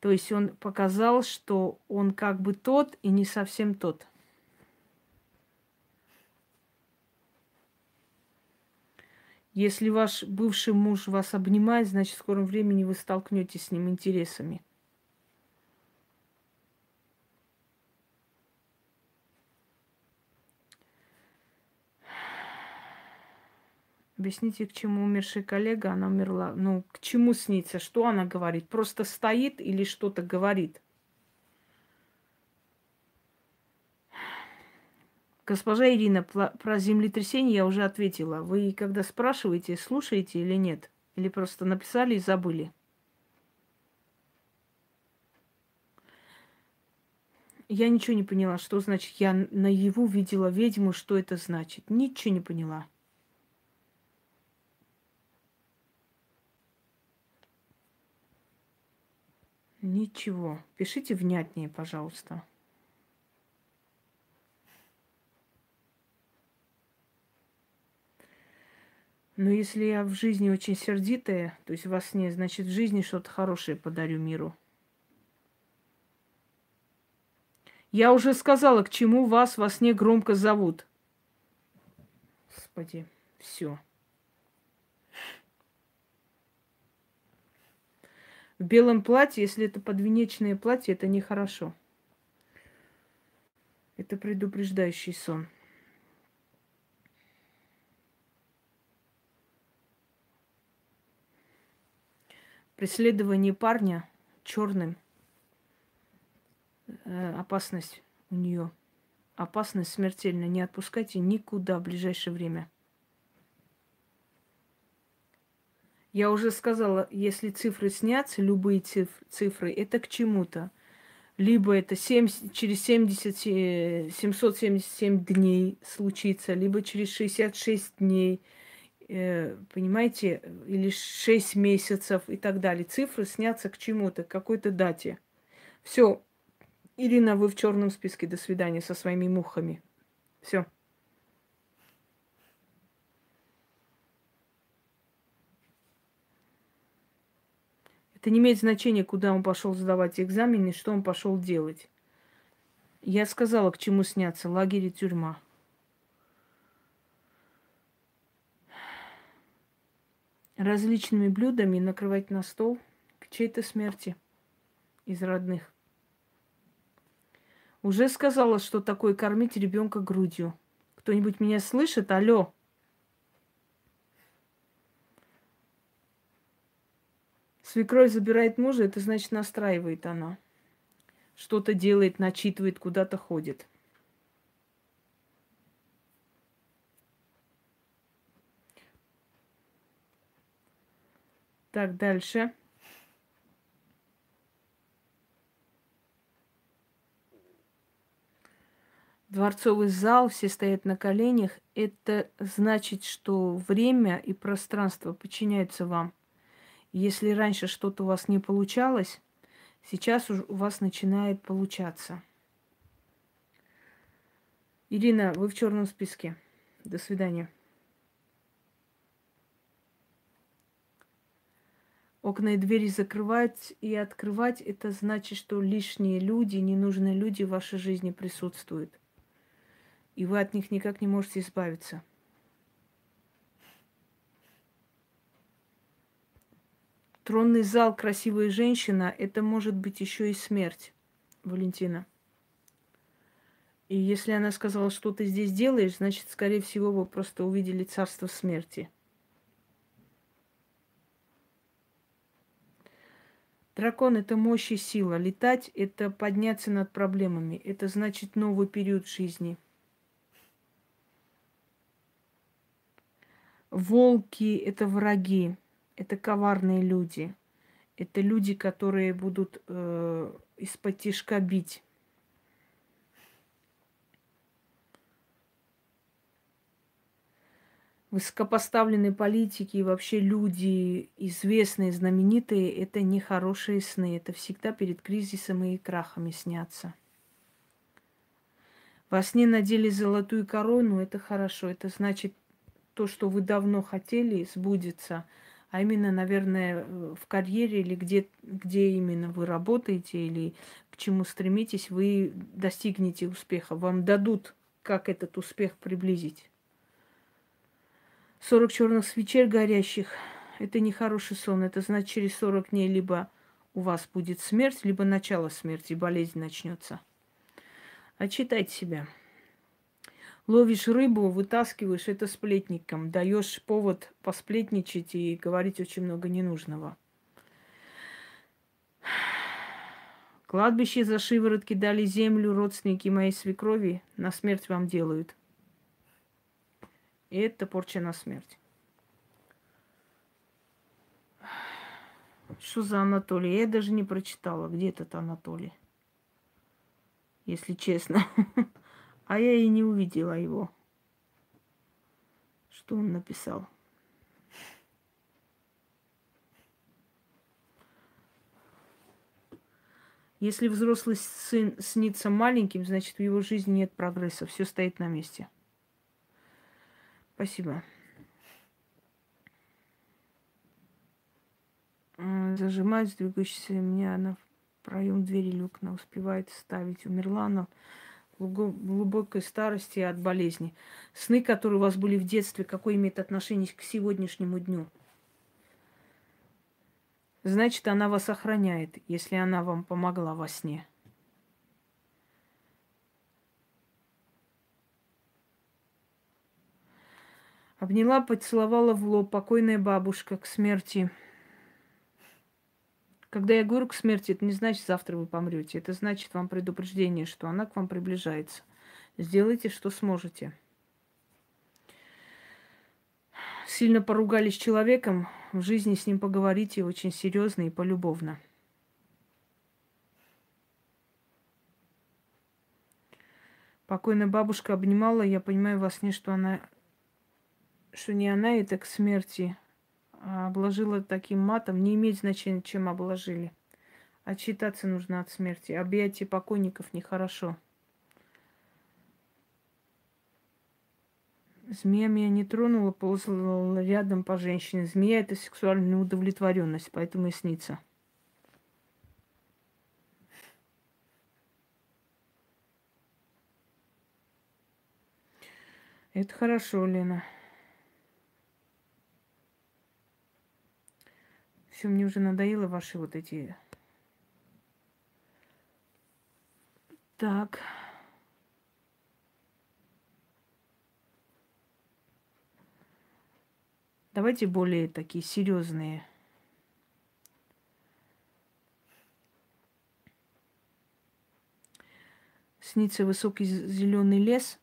То есть он показал, что он как бы тот и не совсем тот. Если ваш бывший муж вас обнимает, значит, в скором времени вы столкнетесь с ним интересами. Объясните, к чему умершая коллега, она умерла. Ну, к чему снится? Что она говорит? Просто стоит или что-то говорит? Госпожа Ирина, про землетрясение я уже ответила. Вы когда спрашиваете, слушаете или нет? Или просто написали и забыли? Я ничего не поняла, что значит я наяву видела ведьму, что это значит. Ничего не поняла. Ничего. Пишите внятнее, пожалуйста. Но если я в жизни очень сердитая, то есть во сне, значит, в жизни что-то хорошее подарю миру. Я уже сказала, к чему вас во сне громко зовут. Господи, все. В белом платье, если это подвенечное платье, это нехорошо. Это предупреждающий сон. преследование парня черным. Э, опасность у нее. Опасность смертельная. Не отпускайте никуда в ближайшее время. Я уже сказала, если цифры снятся, любые цифры, это к чему-то. либо это 70, через 70, 777 дней случится, либо через 66 дней, э, понимаете, или 6 месяцев и так далее. Цифры снятся к чему-то, к какой-то дате. Все, Ирина, вы в черном списке. До свидания со своими мухами. Все. Это не имеет значения, куда он пошел сдавать экзамены, что он пошел делать. Я сказала, к чему сняться. Лагерь и тюрьма. Различными блюдами накрывать на стол к чьей-то смерти из родных. Уже сказала, что такое кормить ребенка грудью. Кто-нибудь меня слышит? Алло. Свекровь забирает мужа, это значит настраивает она. Что-то делает, начитывает, куда-то ходит. Так, дальше. Дворцовый зал, все стоят на коленях. Это значит, что время и пространство подчиняются вам. Если раньше что-то у вас не получалось, сейчас у вас начинает получаться. Ирина, вы в черном списке. До свидания. Окна и двери закрывать и открывать, это значит, что лишние люди, ненужные люди в вашей жизни присутствуют. И вы от них никак не можете избавиться. Тронный зал, красивая женщина, это может быть еще и смерть, Валентина. И если она сказала, что ты здесь делаешь, значит, скорее всего, вы просто увидели царство смерти. Дракон – это мощь и сила. Летать – это подняться над проблемами. Это значит новый период жизни. Волки – это враги это коварные люди. Это люди, которые будут э, из-под тишка бить. Высокопоставленные политики и вообще люди, известные, знаменитые, это не хорошие сны. Это всегда перед кризисом и крахами снятся. Во сне надели золотую корону, это хорошо. Это значит, то, что вы давно хотели, сбудется – а именно, наверное, в карьере или где, где именно вы работаете или к чему стремитесь, вы достигнете успеха. Вам дадут, как этот успех приблизить. 40 черных свечей горящих – это не хороший сон. Это значит, через 40 дней либо у вас будет смерть, либо начало смерти, болезнь начнется. Отчитайте себя. Ловишь рыбу, вытаскиваешь это сплетником, даешь повод посплетничать и говорить очень много ненужного. Кладбище за шиворотки дали землю, родственники моей свекрови на смерть вам делают. И это порча на смерть. Что за Анатолий? Я даже не прочитала, где этот Анатолий. Если честно. А я и не увидела его. Что он написал? Если взрослый сын снится маленьким, значит в его жизни нет прогресса, все стоит на месте. Спасибо. Зажимает двигающаяся меня она в проем двери люк, она успевает ставить. Умерла она глубокой старости от болезни. Сны, которые у вас были в детстве, какое имеет отношение к сегодняшнему дню? Значит, она вас охраняет, если она вам помогла во сне. Обняла, поцеловала в лоб покойная бабушка к смерти. Когда я говорю к смерти, это не значит, завтра вы помрете. Это значит вам предупреждение, что она к вам приближается. Сделайте, что сможете. Сильно поругались с человеком, в жизни с ним поговорите очень серьезно и полюбовно. Покойная бабушка обнимала, я понимаю во сне, что она, что не она это к смерти, обложила таким матом. Не имеет значения, чем обложили. Отчитаться нужно от смерти. Объятие покойников нехорошо. Змея меня не тронула, ползала рядом по женщине. Змея – это сексуальная удовлетворенность, поэтому и снится. Это хорошо, Лена. Все, мне уже надоело ваши вот эти... Так. Давайте более такие серьезные. Снится высокий зеленый лес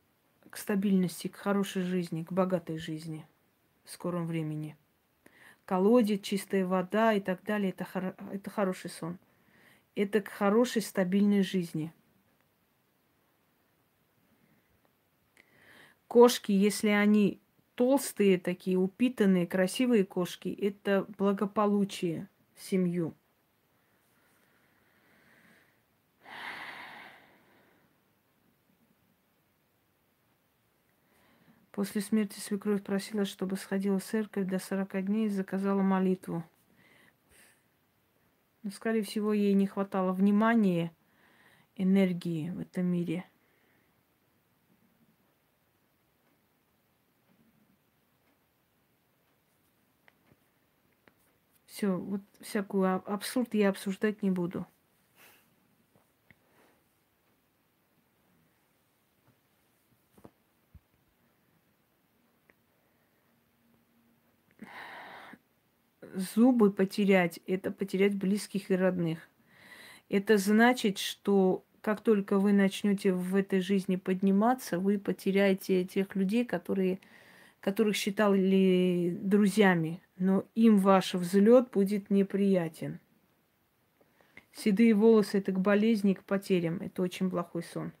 – к стабильности, к хорошей жизни, к богатой жизни в скором времени. Колодец, чистая вода и так далее. Это, хор- это хороший сон. Это к хорошей стабильной жизни. Кошки, если они толстые такие, упитанные, красивые кошки, это благополучие семью. После смерти свекровь просила, чтобы сходила в церковь до 40 дней и заказала молитву. Но, скорее всего, ей не хватало внимания, энергии в этом мире. Все, вот всякую абсурд я обсуждать не буду. Зубы потерять, это потерять близких и родных. Это значит, что как только вы начнете в этой жизни подниматься, вы потеряете тех людей, которые, которых считали друзьями, но им ваш взлет будет неприятен. Седые волосы это к болезни, к потерям. Это очень плохой сон.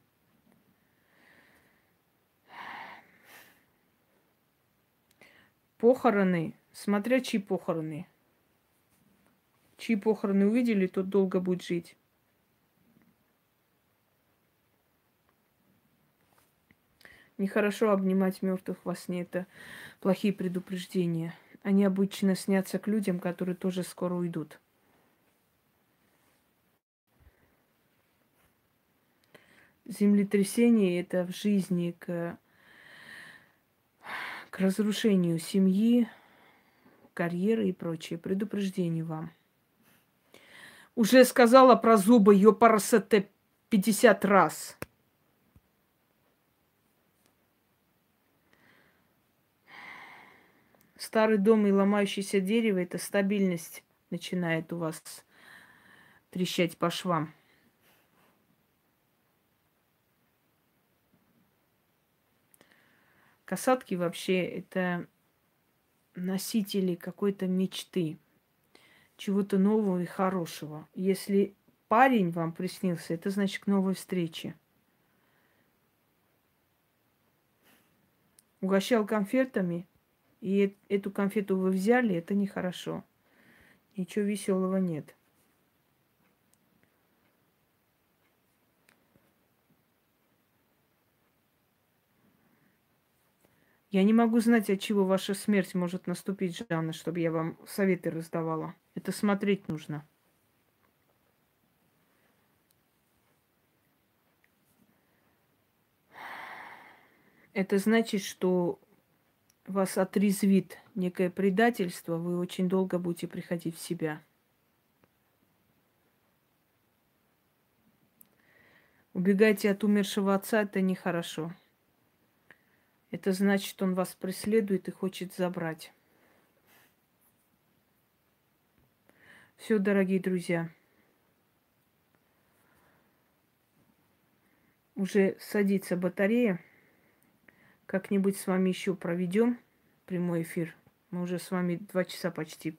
Похороны Смотря чьи похороны. Чьи похороны увидели, тот долго будет жить. Нехорошо обнимать мертвых во сне. Это плохие предупреждения. Они обычно снятся к людям, которые тоже скоро уйдут. Землетрясение это в жизни к, к разрушению семьи, карьеры и прочее. Предупреждение вам. Уже сказала про зубы ёпарасете 50 раз. Старый дом и ломающееся дерево – это стабильность начинает у вас трещать по швам. Касатки вообще это носители какой-то мечты, чего-то нового и хорошего. Если парень вам приснился, это значит к новой встрече. Угощал конфетами, и эту конфету вы взяли, это нехорошо. Ничего веселого нет. Я не могу знать, от чего ваша смерть может наступить, Жанна, чтобы я вам советы раздавала. Это смотреть нужно. Это значит, что вас отрезвит некое предательство, вы очень долго будете приходить в себя. Убегайте от умершего отца, это нехорошо. Это значит, он вас преследует и хочет забрать. Все, дорогие друзья. Уже садится батарея. Как-нибудь с вами еще проведем прямой эфир. Мы уже с вами два часа почти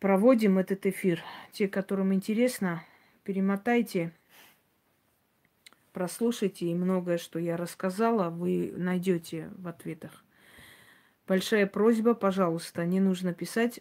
проводим этот эфир. Те, которым интересно, перемотайте прослушайте, и многое, что я рассказала, вы найдете в ответах. Большая просьба, пожалуйста, не нужно писать